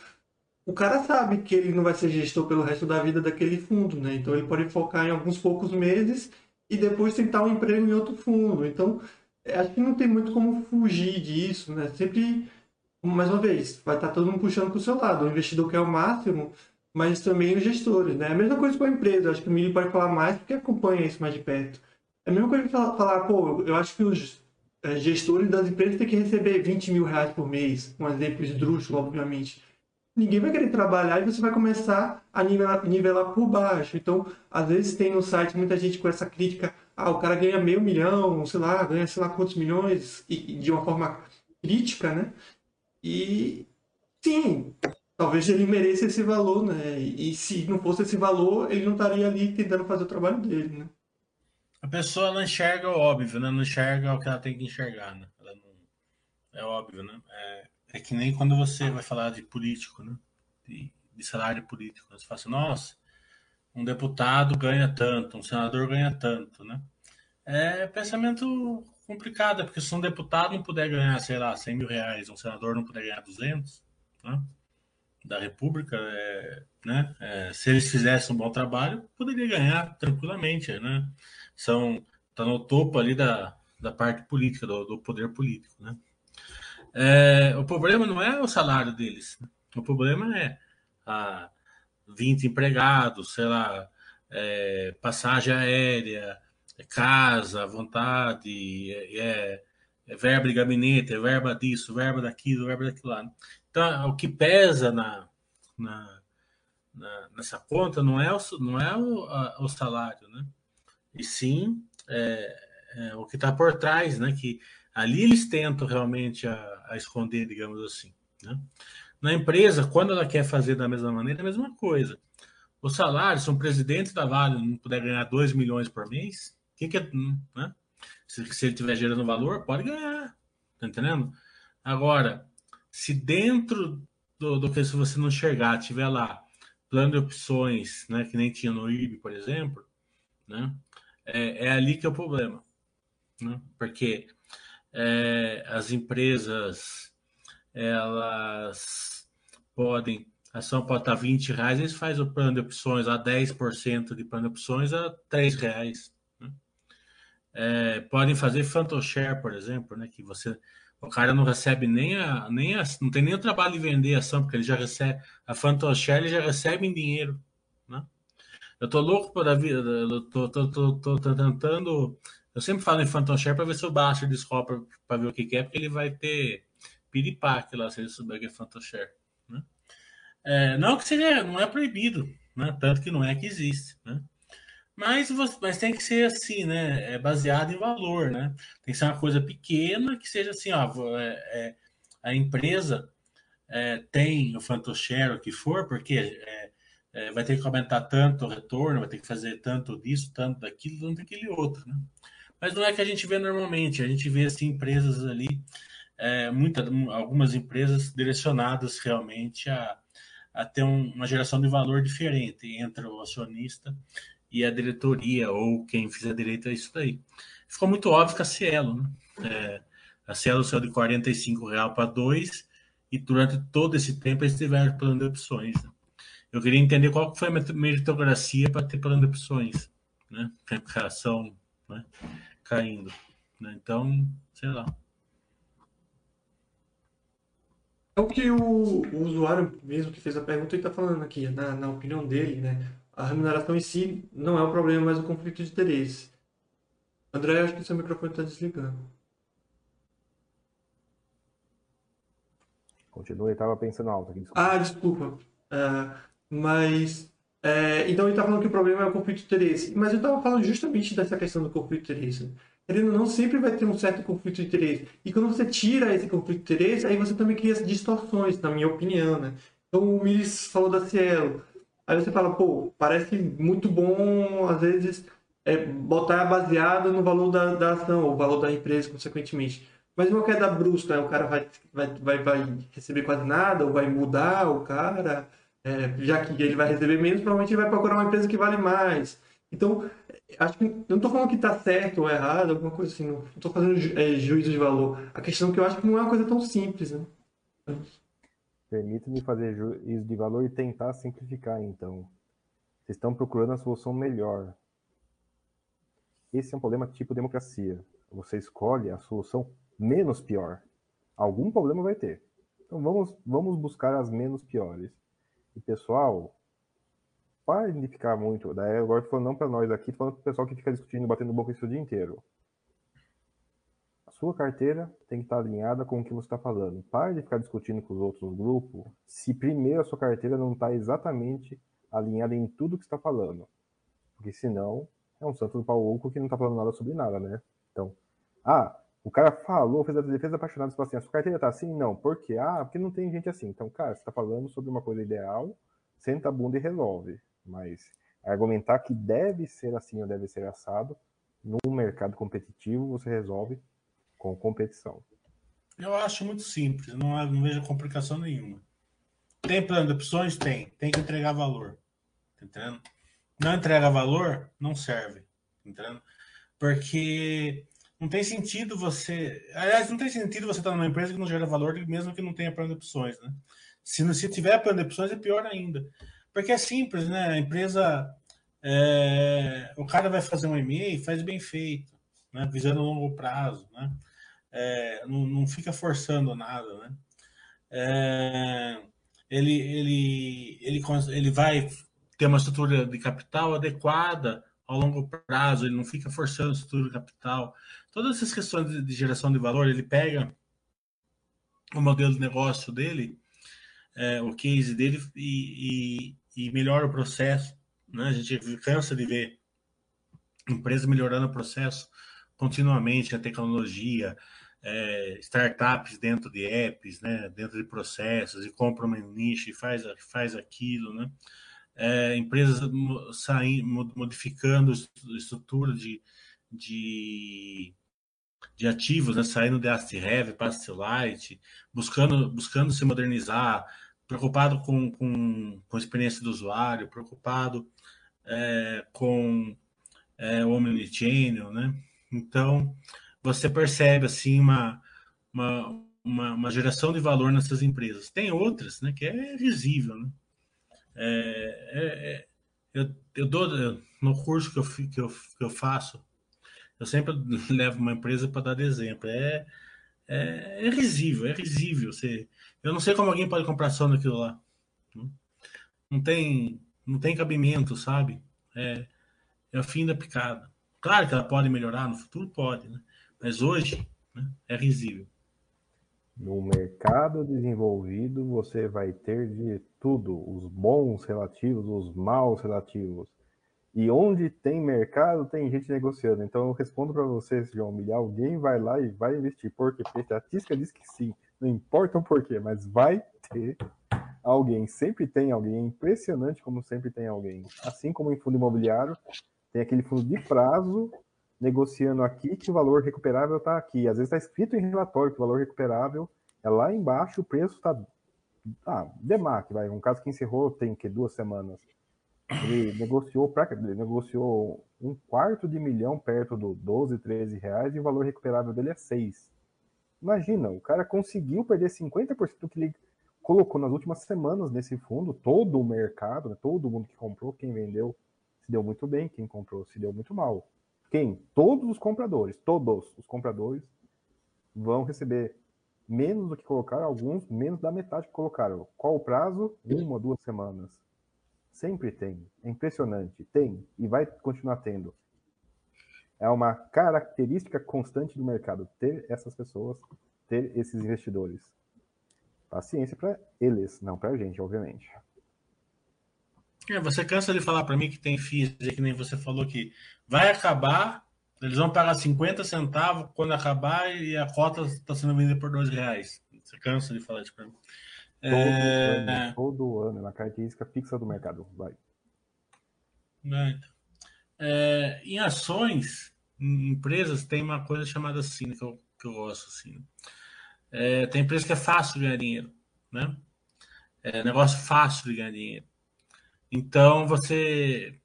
o cara sabe que ele não vai ser gestor pelo resto da vida daquele fundo, né? Então ele pode focar em alguns poucos meses e depois tentar um emprego em outro fundo. Então, é, acho que não tem muito como fugir disso, né? Sempre, mais uma vez, vai estar todo mundo puxando para o seu lado. O investidor quer o máximo, mas também os gestores, né? A mesma coisa com a empresa. Acho que o Mili pode falar mais porque acompanha isso mais de perto. É a mesma coisa que falar, falar pô, eu acho que os é, gestores das empresas têm que receber 20 mil reais por mês. Um exemplo esdrúxulo, obviamente ninguém vai querer trabalhar e você vai começar a nivelar, nivelar por baixo. Então, às vezes tem no site muita gente com essa crítica, ah, o cara ganha meio milhão, sei lá, ganha sei lá quantos milhões, e, e de uma forma crítica, né? E sim, talvez ele mereça esse valor, né? E, se não fosse esse valor, ele não estaria ali tentando fazer o trabalho dele, né? A pessoa não enxerga o óbvio, né? Não enxerga o que ela tem que enxergar, né? Não... É óbvio, né? É é que nem quando você vai falar de político, né? De, de salário político. Você fala assim, nossa, um deputado ganha tanto, um senador ganha tanto, né? É pensamento complicado, porque se um deputado não puder ganhar, sei lá, 100 mil reais, um senador não puder ganhar 200, né? Da República, é, né? É, se eles fizessem um bom trabalho, poderia ganhar tranquilamente, né? São, tá no topo ali da, da parte política, do, do poder político, né? É, o problema não é o salário deles. O problema é a 20 empregados, sei lá, é, passagem aérea, é casa, vontade, é, é, é, verba de gabinete, é verba disso, verba daquilo, verba daquilo lá. Então, o que pesa na, na, na nessa conta não é o, não é o, a, o salário, né? E sim é o que está por trás, né? Que Ali eles tentam realmente a, a esconder, digamos assim. Né? Na empresa, quando ela quer fazer da mesma maneira, é a mesma coisa. O salário, se um presidente da Vale não puder ganhar 2 milhões por mês, que que é, né? se, se ele estiver gerando valor, pode ganhar. Tá entendendo? Agora, se dentro do, do que se você não enxergar, tiver lá plano de opções, né, que nem tinha no IB, por exemplo, né, é, é ali que é o problema. Né? Porque é, as empresas elas podem, a ação pode estar 20 reais, eles fazem o plano de opções a 10% de plano de opções a 3 reais. Né? É, podem fazer Phantom Share, por exemplo, né, que você o cara não recebe nem a, nem a, não tem nem o trabalho de vender a ação, porque ele já recebe a Phantom Share, ele já recebe em dinheiro, né? Eu tô louco para vida, eu tô, tô, tô, tô, tô tentando eu sempre falo em Phantom Share para ver se eu baixo o Discord para ver o que, que, é, porque ele vai ter piripaque lá se ele souber que é Phantom Share. Né? É, não que seja, não é proibido, né? tanto que não é que existe. Né? Mas, mas tem que ser assim, né? É baseado em valor, né? Tem que ser uma coisa pequena que seja assim, ó, é, é, a empresa é, tem o Phantom Share, o que for, porque é, é, vai ter que aumentar tanto o retorno, vai ter que fazer tanto disso, tanto daquilo, tanto daquele outro, né? mas não é que a gente vê normalmente. A gente vê assim, empresas ali, é, muita, algumas empresas direcionadas realmente a, a ter um, uma geração de valor diferente entre o acionista e a diretoria, ou quem fizer direito a isso daí. Ficou muito óbvio que a Cielo, né? É, a Cielo saiu de R$ 45 para 2 e durante todo esse tempo eles tiveram plano de opções. Né? Eu queria entender qual foi a meritocracia para ter plano de opções, né? Replicação, né? caindo. Né? Então, sei lá. É o que o, o usuário mesmo que fez a pergunta está falando aqui, na, na opinião dele, né? A remuneração em si não é o problema, mas o conflito de interesse. André, acho que seu microfone está desligando. Continua, estava pensando alto aqui. Desculpa. Ah, desculpa. É, mas. é, então ele está falando que o problema é o conflito de interesse. Mas eu estava falando justamente dessa questão do conflito de interesse. Ele não sempre vai ter um certo conflito de interesse. E quando você tira esse conflito de interesse, aí você também cria distorções, na minha opinião, né? Então o Miris falou da Cielo. Aí você fala, pô, parece muito bom, às vezes, é, botar baseado no valor da, da ação, ou valor da empresa, consequentemente. Mas uma queda brusca, o cara vai, vai, vai, vai receber quase nada, ou vai mudar o cara, é, já que ele vai receber menos, provavelmente ele vai procurar uma empresa que vale mais. Então, acho que não estou falando que está certo ou errado, alguma coisa assim, não estou fazendo ju- é, juízo de valor. A questão é que eu acho que não é uma coisa tão simples, né? Permita-me fazer juízo de valor e tentar simplificar, então. Vocês estão procurando a solução melhor. Esse é um problema tipo democracia. Você escolhe a solução menos pior. Algum problema vai ter. Então vamos, vamos buscar as menos piores. E pessoal, parem de ficar muito. Daí agora falando não para nós aqui, falando para o pessoal que fica discutindo, batendo boca isso o dia inteiro. A sua carteira tem que estar alinhada com o que você está falando. Pare de ficar discutindo com os outros no grupo se primeiro a sua carteira não está exatamente alinhada em tudo que está falando. Porque senão é um santo do pau que não está falando nada sobre nada, né? Então, ah, o cara falou, fez a defesa apaixonada, falou assim, a sua carteira tá assim? Não. Por quê? Ah, porque não tem gente assim. Então, cara, você está falando sobre uma coisa ideal, senta a bunda e resolve. Mas argumentar que deve ser assim ou deve ser assado, num mercado competitivo, você resolve com competição. Eu acho muito simples, não, não vejo complicação nenhuma. Tem plano de opções? Tem. Tem que entregar valor. Tá entendendo? Não entrega valor, não serve. Tá entendendo? Porque não tem sentido você. Aliás, não tem sentido você estar numa empresa que não gera valor, mesmo que não tenha plano de opções, né? Se, não- se tiver plano de opções, é pior ainda. Porque é simples, né? A empresa. é, o cara vai fazer um e-mail, faz bem feito, né? Visando longo prazo, né? É, não, não fica forçando nada, né? É, ele, ele, ele, ele vai ter uma estrutura de capital adequada ao longo prazo, ele não fica forçando a estrutura de capital. Todas essas questões de, geração de valor, ele pega o modelo de negócio dele, é, o case dele e, e, e melhora o processo. Né? A gente cansa de ver empresas melhorando o processo continuamente, a tecnologia, é, startups dentro de apps, né, dentro de processos, e compra uma nicho e faz, faz aquilo, né? É, empresas mo- modificando est- estrutura de, de, de ativos, né, saindo de Asset Heavy para Light, buscando, buscando se modernizar, preocupado com, com, com a experiência do usuário, preocupado é, com é, o Omnichannel, né? Então, você percebe assim uma, uma, uma, uma geração de valor nessas empresas. Tem outras, né, que é risível, né? É, é, é, eu, eu dou no curso que eu, que, eu, que eu faço, eu sempre (laughs) levo uma empresa para dar de exemplo. É, é, é risível, é risível. Você, eu não sei como alguém pode comprar ação naquilo lá. Não tem, não tem cabimento, sabe? É, é o fim da picada. Claro que ela pode melhorar no futuro, pode, né? Mas hoje né, é risível. No mercado desenvolvido, você vai ter de tudo, os bons relativos, os maus relativos. E onde tem mercado, tem gente negociando. Então eu respondo para você, se João Milhar, alguém vai lá e vai investir. Porque a estatística diz que sim. Não importa o porquê, mas vai ter alguém. Sempre tem alguém. É impressionante como sempre tem alguém. Assim como em fundo imobiliário, tem aquele fundo de prazo negociando aqui que o valor recuperável está aqui. Às vezes está escrito em relatório que o valor recuperável é lá embaixo, o preço está. Ah, Demac, vai, um caso que encerrou tem que duas semanas. Ele negociou pra, ele negociou um quarto de milhão perto do 12, 13 reais e o valor recuperável dele é 6. Imagina, o cara conseguiu perder 50% do que ele colocou nas últimas semanas nesse fundo, todo o mercado, né, todo mundo que comprou, quem vendeu se deu muito bem, quem comprou se deu muito mal. Quem? Todos os compradores, todos os compradores vão receber menos do que colocaram, alguns menos da metade que colocaram. Qual o prazo? Uma, duas semanas. Sempre tem. É impressionante. Tem e vai continuar tendo. é uma característica constante do mercado ter essas pessoas, ter esses investidores. Paciência para eles, não para a gente, obviamente. É, você cansa de falar para mim que tem FIIs, que nem você falou que vai acabar, eles vão pagar 50 centavos quando acabar e a cota está sendo vendida por dois reais. Você cansa de falar isso para mim. Todo, é... ano, todo ano, é uma característica fixa do mercado. Vai. É, então. é, em ações, em empresas, tem uma coisa chamada assim, que eu, que eu gosto assim. É, tem empresa que é fácil de ganhar dinheiro, né? É negócio fácil de ganhar dinheiro. Então, você.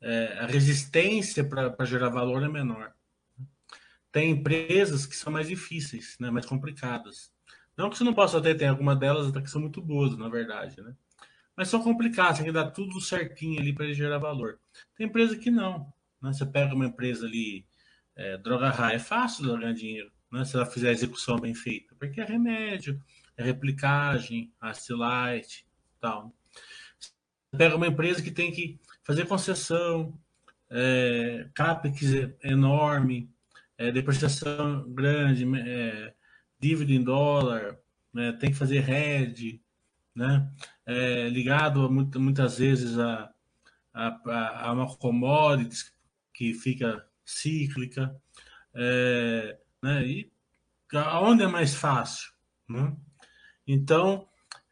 É, a resistência para gerar valor é menor. Tem empresas que são mais difíceis, né, mais complicadas. Não que você não possa ter, tem alguma delas até que são muito boas, na verdade, né? Mas são complicadas, tem que dar tudo certinho ali para gerar valor. Tem empresa que não. Né? Você pega uma empresa ali, é, droga raia, é fácil de ganhar dinheiro, né? se ela fizer a execução bem feita, porque é remédio, é replicagem, acilite tal. Você pega uma empresa que tem que fazer concessão, é, CAPEX enorme, é, depreciação grande, é, dívida em dólar, né? tem que fazer hedge, né? É, ligado muitas vezes a, a, a, uma commodities que fica cíclica, é, né? e aonde é mais fácil. Né? Então,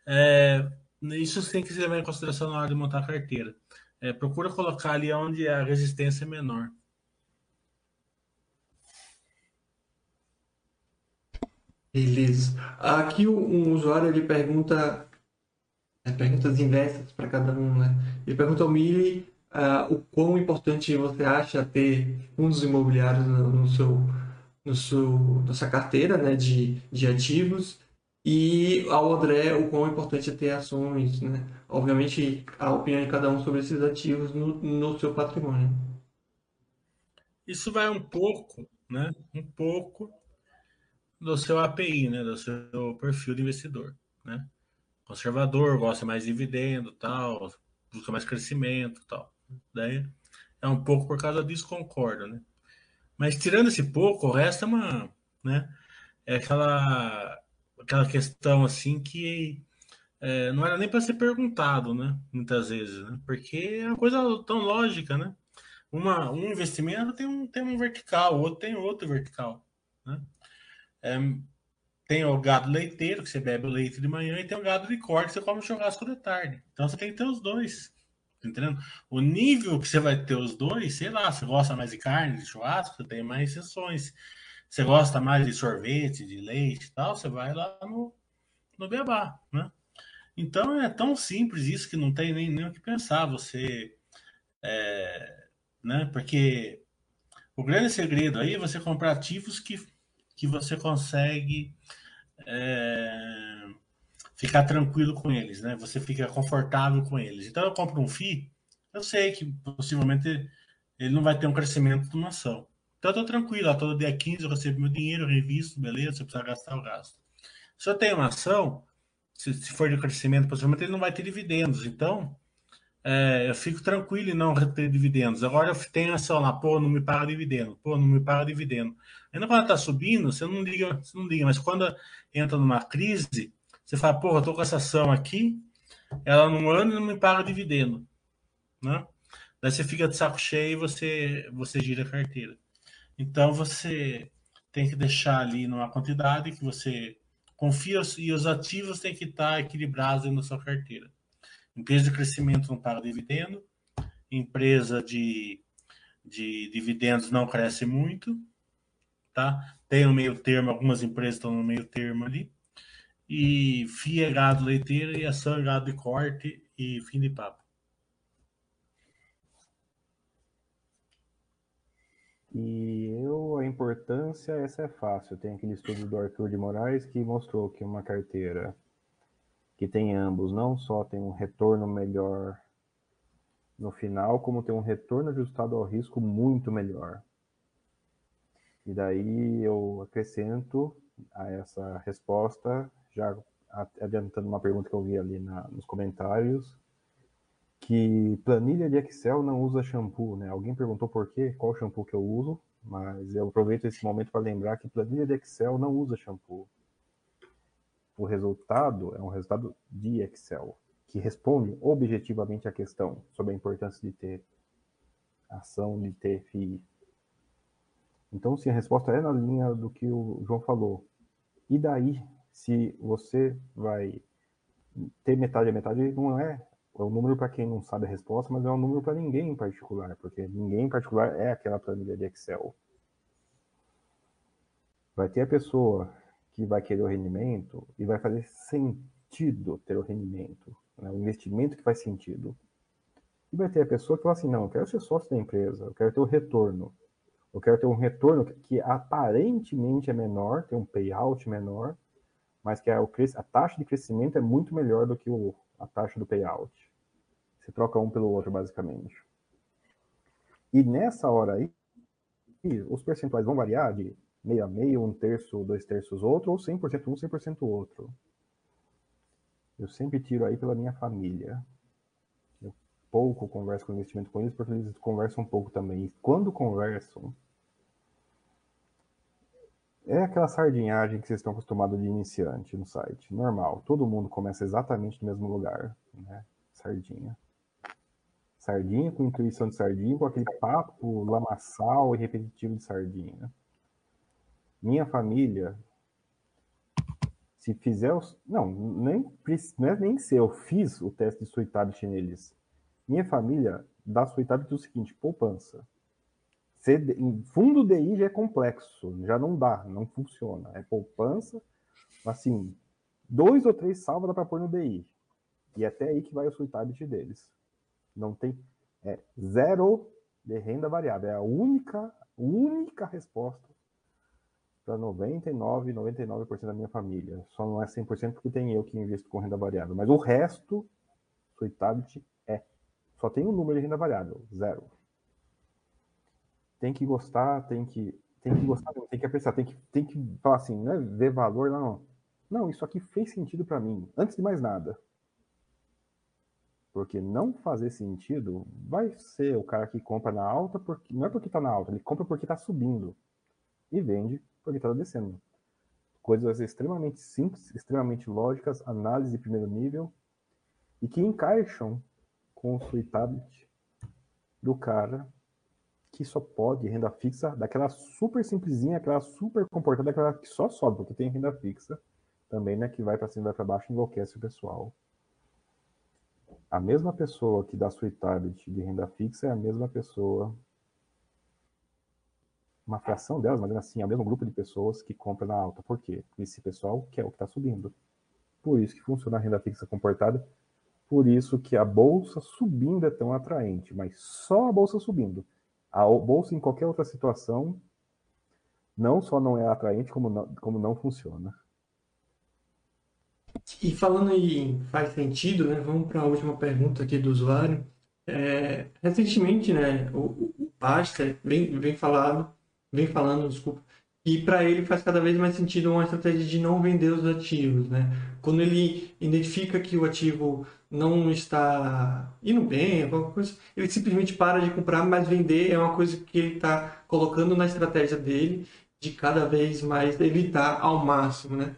é, isso tem que levar em consideração na hora de montar a carteira. É, procura colocar ali onde a resistência é menor. Beleza. Aqui um usuário ele pergunta é, perguntas inversas para cada um, né? Ele pergunta ao Mili uh, o quão importante você acha ter fundos imobiliários no, no seu, no seu, na sua carteira, né, de, de ativos e ao André o quão importante é ter ações, né? Obviamente a opinião de cada um sobre esses ativos no, no seu patrimônio. Isso vai um pouco, né? Um pouco do seu API, né? Do seu perfil de investidor, né? Conservador, gosta mais de dividendo, tal, busca mais crescimento, tal. Daí é um pouco por causa disso concordo, né? Mas tirando esse pouco, o resto é uma, né? É aquela aquela questão assim que é, não era nem para ser perguntado, né? Muitas vezes, né? Porque é uma coisa tão lógica, né? Uma, um investimento tem um, tem um vertical, outro tem outro vertical, né? Tem o gado leiteiro, que você bebe o leite de manhã, e tem o gado de corte, que você come o churrasco de tarde. Então você tem que ter os dois. Tá entendendo? O nível que você vai ter os dois, sei lá, você gosta mais de carne, de churrasco, você tem mais sessões. Você gosta mais de sorvete, de leite e tal, você vai lá no, no Beabá, né? Então é tão simples isso que não tem nem, nem o que pensar. Você. É, né? Porque o grande segredo aí é você comprar ativos que que você consegue é, ficar tranquilo com eles, né? Você fica confortável com eles. Então eu compro um FII, eu sei que possivelmente ele não vai ter um crescimento de uma ação. Então eu tô tranquilo, todo dia 15 eu recebo meu dinheiro, revisto, beleza, se eu precisar gastar, eu gasto. Se eu tenho uma ação, se, se for de crescimento, possivelmente ele não vai ter dividendos. Então, é, eu fico tranquilo em não ter dividendos. Agora eu tenho ação lá, pô, não me paga dividendo, pô, não me paga dividendo. Ainda quando está subindo, você não liga, você não liga, mas quando entra numa crise, você fala, pô, eu tô com essa ação aqui, ela não anda e não me paga dividendo, né? Daí você fica de saco cheio e você, você gira a carteira. Então você tem que deixar ali numa quantidade que você confia e os ativos têm que estar equilibrados na sua carteira. Empresa de crescimento não paga dividendo, empresa de, de dividendos não cresce muito, tá? Tem um meio termo, algumas empresas estão no meio termo ali. E FIA é gado leiteiro e ação é gado de corte e fim de papo. E eu, a importância, essa é fácil. Tem aquele estudo do Arthur de Moraes que mostrou que uma carteira que tem ambos, não só tem um retorno melhor no final, como tem um retorno ajustado ao risco muito melhor. E daí eu acrescento a essa resposta, já adiantando uma pergunta que eu vi ali na, nos comentários, que planilha de Excel não usa shampoo, né? Alguém perguntou por quê, qual shampoo que eu uso, mas eu aproveito esse momento para lembrar que planilha de Excel não usa shampoo. O resultado é um resultado de Excel, que responde objetivamente à questão sobre a importância de ter ação, de ter FI. Então, sim, a resposta é na linha do que o João falou. E daí, se você vai ter metade a metade, não é é um número para quem não sabe a resposta, mas é um número para ninguém em particular, porque ninguém em particular é aquela planilha de Excel. Vai ter a pessoa que vai querer o rendimento e vai fazer sentido ter o rendimento, né? o investimento que faz sentido. E vai ter a pessoa que fala assim, não, eu quero ser sócio da empresa, eu quero ter o retorno. Eu quero ter um retorno que aparentemente é menor, tem um payout menor, mas que a, a taxa de crescimento é muito melhor do que o, a taxa do payout. Você troca um pelo outro, basicamente. E nessa hora aí, os percentuais vão variar de meio a meio, um terço, dois terços outro, ou 100% um, 100% outro. Eu sempre tiro aí pela minha família. Eu pouco converso com investimento com eles, porque eles conversam um pouco também. E quando conversam, é aquela sardinhagem que vocês estão acostumados de iniciante no site. Normal. Todo mundo começa exatamente no mesmo lugar. Né? Sardinha. Sardinha com intuição de sardinha, com aquele papo lamaçal e repetitivo de sardinha. Minha família, se fizer os. Não, nem, não é nem se eu fiz o teste de Suitabit neles. Minha família dá Suitabit o seguinte: poupança. CD, fundo DI já é complexo, já não dá, não funciona. É poupança, assim, dois ou três salvos dá para pôr no DI. E até aí que vai o Suitabit deles. Não tem. É zero de renda variável. É a única, única resposta para 99, 99% da minha família. Só não é 100% porque tem eu que invisto com renda variável. Mas o resto, Suitabit é. Só tem um número de renda variável, zero tem que gostar, tem que tem que gostar, tem que apreciar, tem que tem que falar assim, não é ver valor, não. Não, isso aqui fez sentido para mim, antes de mais nada. Porque não fazer sentido vai ser o cara que compra na alta, porque não é porque está na alta, ele compra porque está subindo e vende porque está descendo. Coisas extremamente simples, extremamente lógicas, análise de primeiro nível e que encaixam com o sweet tablet do cara que só pode renda fixa, daquela super simplesinha, aquela super comportada, aquela que só sobe, porque tem renda fixa também, né, que vai para cima vai para baixo, enlouquece o pessoal. A mesma pessoa que dá sweet target de renda fixa é a mesma pessoa, uma fração delas, mas assim, é o mesmo grupo de pessoas que compra na alta. Por quê? Esse pessoal quer o que está subindo. Por isso que funciona a renda fixa comportada, por isso que a bolsa subindo é tão atraente, mas só a bolsa subindo a bolsa, em qualquer outra situação, não só não é atraente, como não, como não funciona. E falando em faz sentido, né? Vamos para a última pergunta aqui do usuário. É, recentemente, né, o, o Basta vem, vem falado, vem falando, desculpa, e para ele faz cada vez mais sentido uma estratégia de não vender os ativos, né? Quando ele identifica que o ativo não está indo bem, alguma coisa, ele simplesmente para de comprar, mas vender é uma coisa que ele está colocando na estratégia dele de cada vez mais evitar ao máximo, né?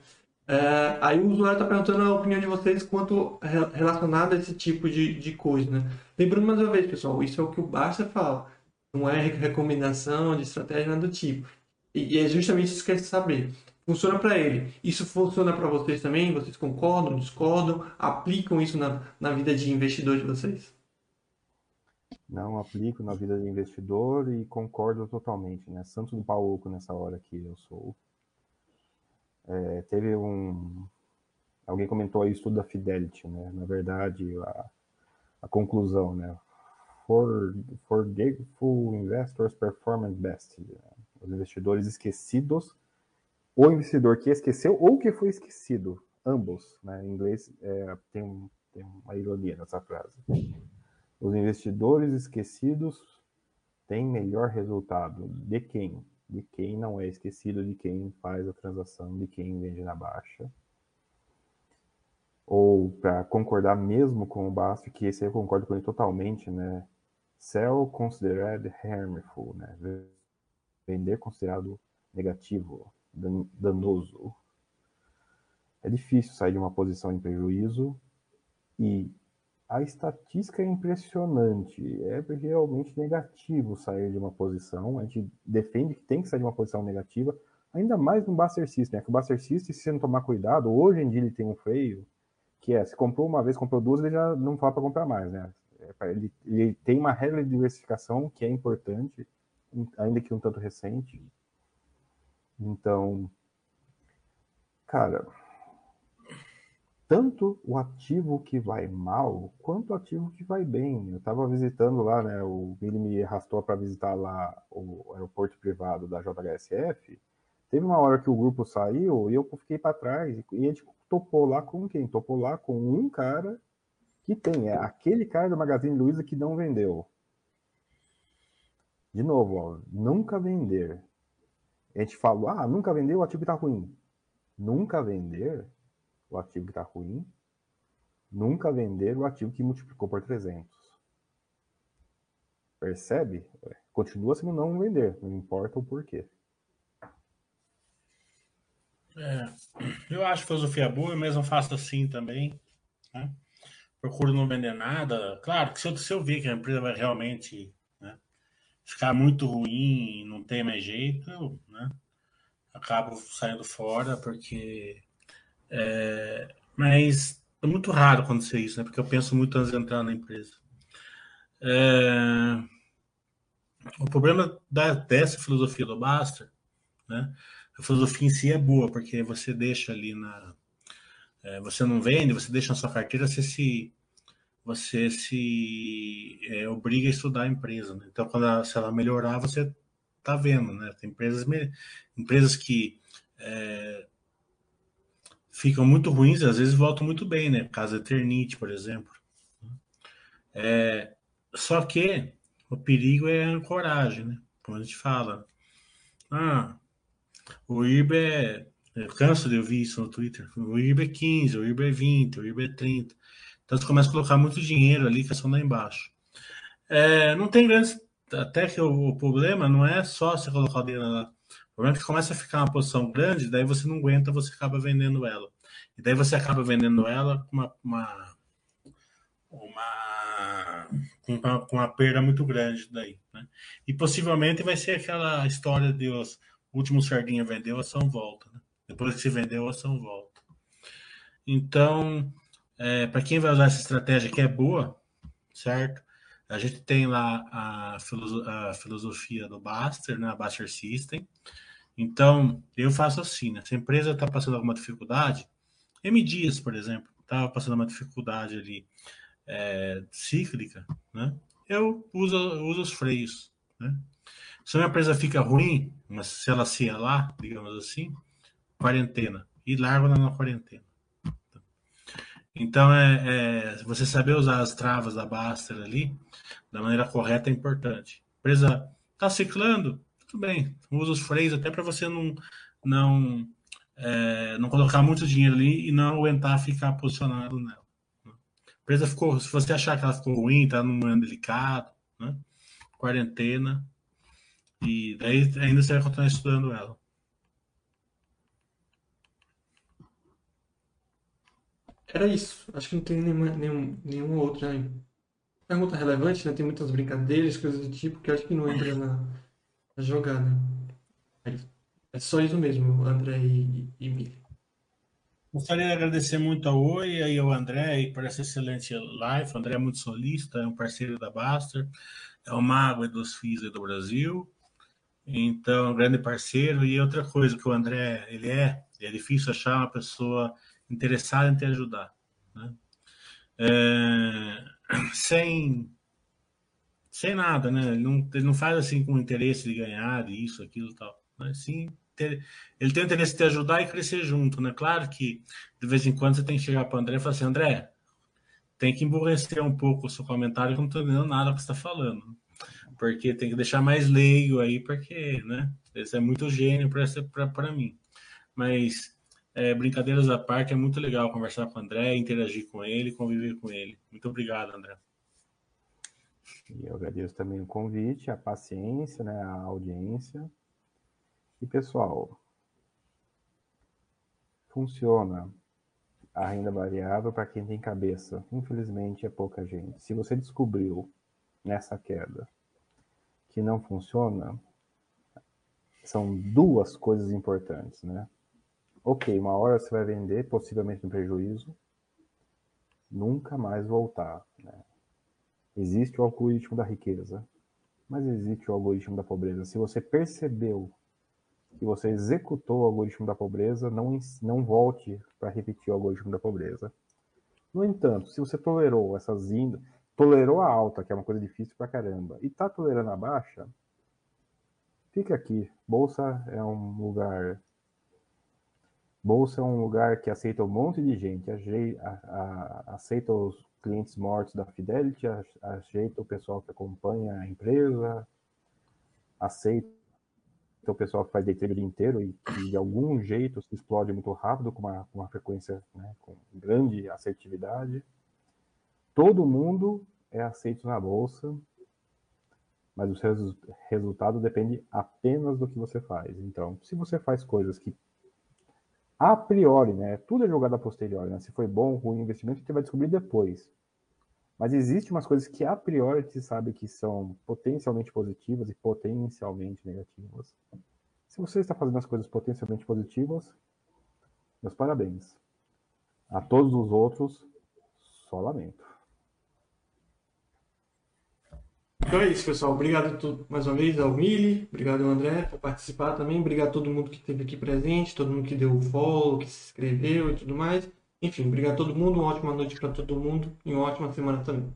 É, aí o usuário está perguntando a opinião de vocês quanto relacionado a esse tipo de, de coisa, né? Lembrando mais uma vez, pessoal, isso é o que o Barça fala. Não é recomendação de estratégia, nada do tipo. E, e é justamente isso que quer saber. Funciona para ele. Isso funciona para vocês também? Vocês concordam, discordam? Aplicam isso na, na vida de investidor de vocês? Não aplico na vida de investidor e concordo totalmente, né? Santo do Paulo nessa hora que eu sou. É, teve um. Alguém comentou aí o estudo da Fidelity, né? Na verdade, a, a conclusão, né? For, forgetful investors perform best. Né? Os investidores esquecidos o investidor que esqueceu ou que foi esquecido, ambos. Né? Em inglês é, tem, tem uma ironia nessa frase. Os investidores esquecidos têm melhor resultado. De quem? De quem não é esquecido, de quem faz a transação, de quem vende na baixa. Ou para concordar mesmo com o Basta, que esse aí eu concordo com ele totalmente, né? Sell considered harmful, né? Vender considerado negativo, danoso. É difícil sair de uma posição em prejuízo e a estatística é impressionante. É realmente negativo sair de uma posição. A gente defende que tem que sair de uma posição negativa, ainda mais no Buster System. É que o Buster System, se você não tomar cuidado, hoje em dia ele tem um freio que é, se comprou uma vez, comprou duas, ele já não fala para comprar mais, né? É ele, ele, tem uma regra de diversificação que é importante, ainda que um tanto recente. Então, cara, tanto o ativo que vai mal, quanto o ativo que vai bem. Eu estava visitando lá, né? O Billy me arrastou para visitar lá o aeroporto privado da JHSF. Teve uma hora que o grupo saiu e eu fiquei para trás. E a gente topou lá com quem? Topou lá com um cara que tem, é aquele cara do Magazine Luiza que não vendeu. De novo, ó, nunca vender. A gente falou, ah, nunca vendeu, o ativo está ruim. Nunca vender o ativo que está ruim, nunca vender o ativo que multiplicou por 300. Percebe? Continua sendo não vender, não importa o porquê. É, eu acho filosofia boa, eu mesmo faço assim também. Né? Procuro não vender nada. Claro que se eu, se eu ver que a empresa vai realmente né, ficar muito ruim, não tem mais jeito, eu né, acabo saindo fora, porque é, mas é muito raro acontecer isso, né? Porque eu penso muito antes de entrar na empresa. É, o problema da, dessa filosofia do Baster, né? A filosofia em si é boa, porque você deixa ali na. É, você não vende, você deixa na sua carteira, você se. Você se é, obriga a estudar a empresa. Né? Então, quando ela, se ela melhorar, você tá vendo, né? Tem empresas, empresas que é, ficam muito ruins e às vezes voltam muito bem, né? Casa Eternite, por exemplo. É, só que o perigo é a ancoragem, né? Como a gente fala. Ah, o IRB é. Eu canso de ouvir isso no Twitter. O IRB é 15, o IRB é 20, o IRB é 30. Então você começa a colocar muito dinheiro ali que é só lá embaixo. É, não tem grandes. Até que o, o, problema não é só você colocar o dinheiro lá. O problema é que começa a ficar uma posição grande, daí você não aguenta, você acaba vendendo ela. E daí você acaba vendendo ela com uma, uma, uma, com uma, com uma perda muito grande daí. Né? E possivelmente vai ser aquela história de os últimos sardinha vendeu, a ação volta. Né? Depois que se vendeu, a ação volta. Então, é, para quem vai usar essa estratégia que é boa, certo? A gente tem lá a, a filosofia do Baster, né? a Baster System. Então, eu faço assim, né? Se a empresa está passando alguma dificuldade, M Dias, por exemplo, estava passando uma dificuldade ali é, cíclica, né? Eu uso, uso os freios, né? Se uma empresa fica ruim, mas se ela se lá, digamos assim, quarentena, e largo na quarentena. Então, é, é, você saber usar as travas da Baster ali da maneira correta é importante. A empresa está ciclando, tudo bem, usa os freios até para você não, não, é, não colocar muito dinheiro ali e não aguentar ficar posicionado nela. Né? Empresa ficou, se você achar que ela ficou ruim, está num momento delicado, né? quarentena, e daí ainda você vai continuar estudando ela. Era isso. Acho que não tem nenhuma, nenhum, nenhuma outra pergunta relevante, né? Tem muitas brincadeiras, coisas do tipo, que acho que não entra na, na jogada. É, é só isso mesmo, André e, e Mili. Gostaria de agradecer muito ao Oi e ao André por essa excelente live. O André é muito solista, é um parceiro da Baster, é o mago dos FIS do Brasil. Então, grande parceiro. E outra coisa que o André, ele é, é difícil achar uma pessoa interessada em te ajudar. Né? É, (clears throat) sem, sem nada, né? Ele não, ele não faz assim com interesse de ganhar, de isso, aquilo tal. Mas sim, ter, ele tem interesse de te ajudar e crescer junto, né? Claro que de vez em quando você tem que chegar para o André e falar assim, André, tem que emburrecer um pouco o seu comentário, que eu não estou entendendo nada que você está falando porque tem que deixar mais leigo aí, porque, né? Esse é muito gênio para mim. Mas é, brincadeiras à parte, é muito legal conversar com o André, interagir com ele, conviver com ele. Muito obrigado, André. E eu agradeço também o convite, a paciência, né, a audiência. E pessoal, funciona a renda variável para quem tem cabeça. Infelizmente é pouca gente. Se você descobriu nessa queda que não funciona, são duas coisas importantes, né? Ok, uma hora você vai vender, possivelmente no prejuízo, nunca mais voltar. Né? Existe o algoritmo da riqueza, mas existe o algoritmo da pobreza. Se você percebeu que você executou o algoritmo da pobreza, não, não volte para repetir o algoritmo da pobreza. No entanto, se você tolerou essas indas, tolerou a alta, que é uma coisa difícil pra caramba, e está tolerando a baixa, fica aqui. Bolsa é um lugar Bolsa é um lugar que aceita um monte de gente, aceita os clientes mortos da Fidelity, aceita o pessoal que acompanha a empresa, aceita o pessoal que faz day trade o dia inteiro e que de algum jeito se explode muito rápido, com uma, com uma frequência né, com grande assertividade. Todo mundo é aceito na bolsa, mas o seu resultado depende apenas do que você faz. Então, se você faz coisas que a priori, né? Tudo é jogado a posteriori, né? Se foi bom ou ruim o investimento, você vai descobrir depois. Mas existe umas coisas que a priori você sabe que são potencialmente positivas e potencialmente negativas. Se você está fazendo as coisas potencialmente positivas, meus parabéns. A todos os outros, só lamento. Então é isso, pessoal. Obrigado mais uma vez ao Mili, obrigado ao André por participar também, obrigado a todo mundo que esteve aqui presente, todo mundo que deu follow, que se inscreveu e tudo mais. Enfim, obrigado a todo mundo, uma ótima noite para todo mundo e uma ótima semana também.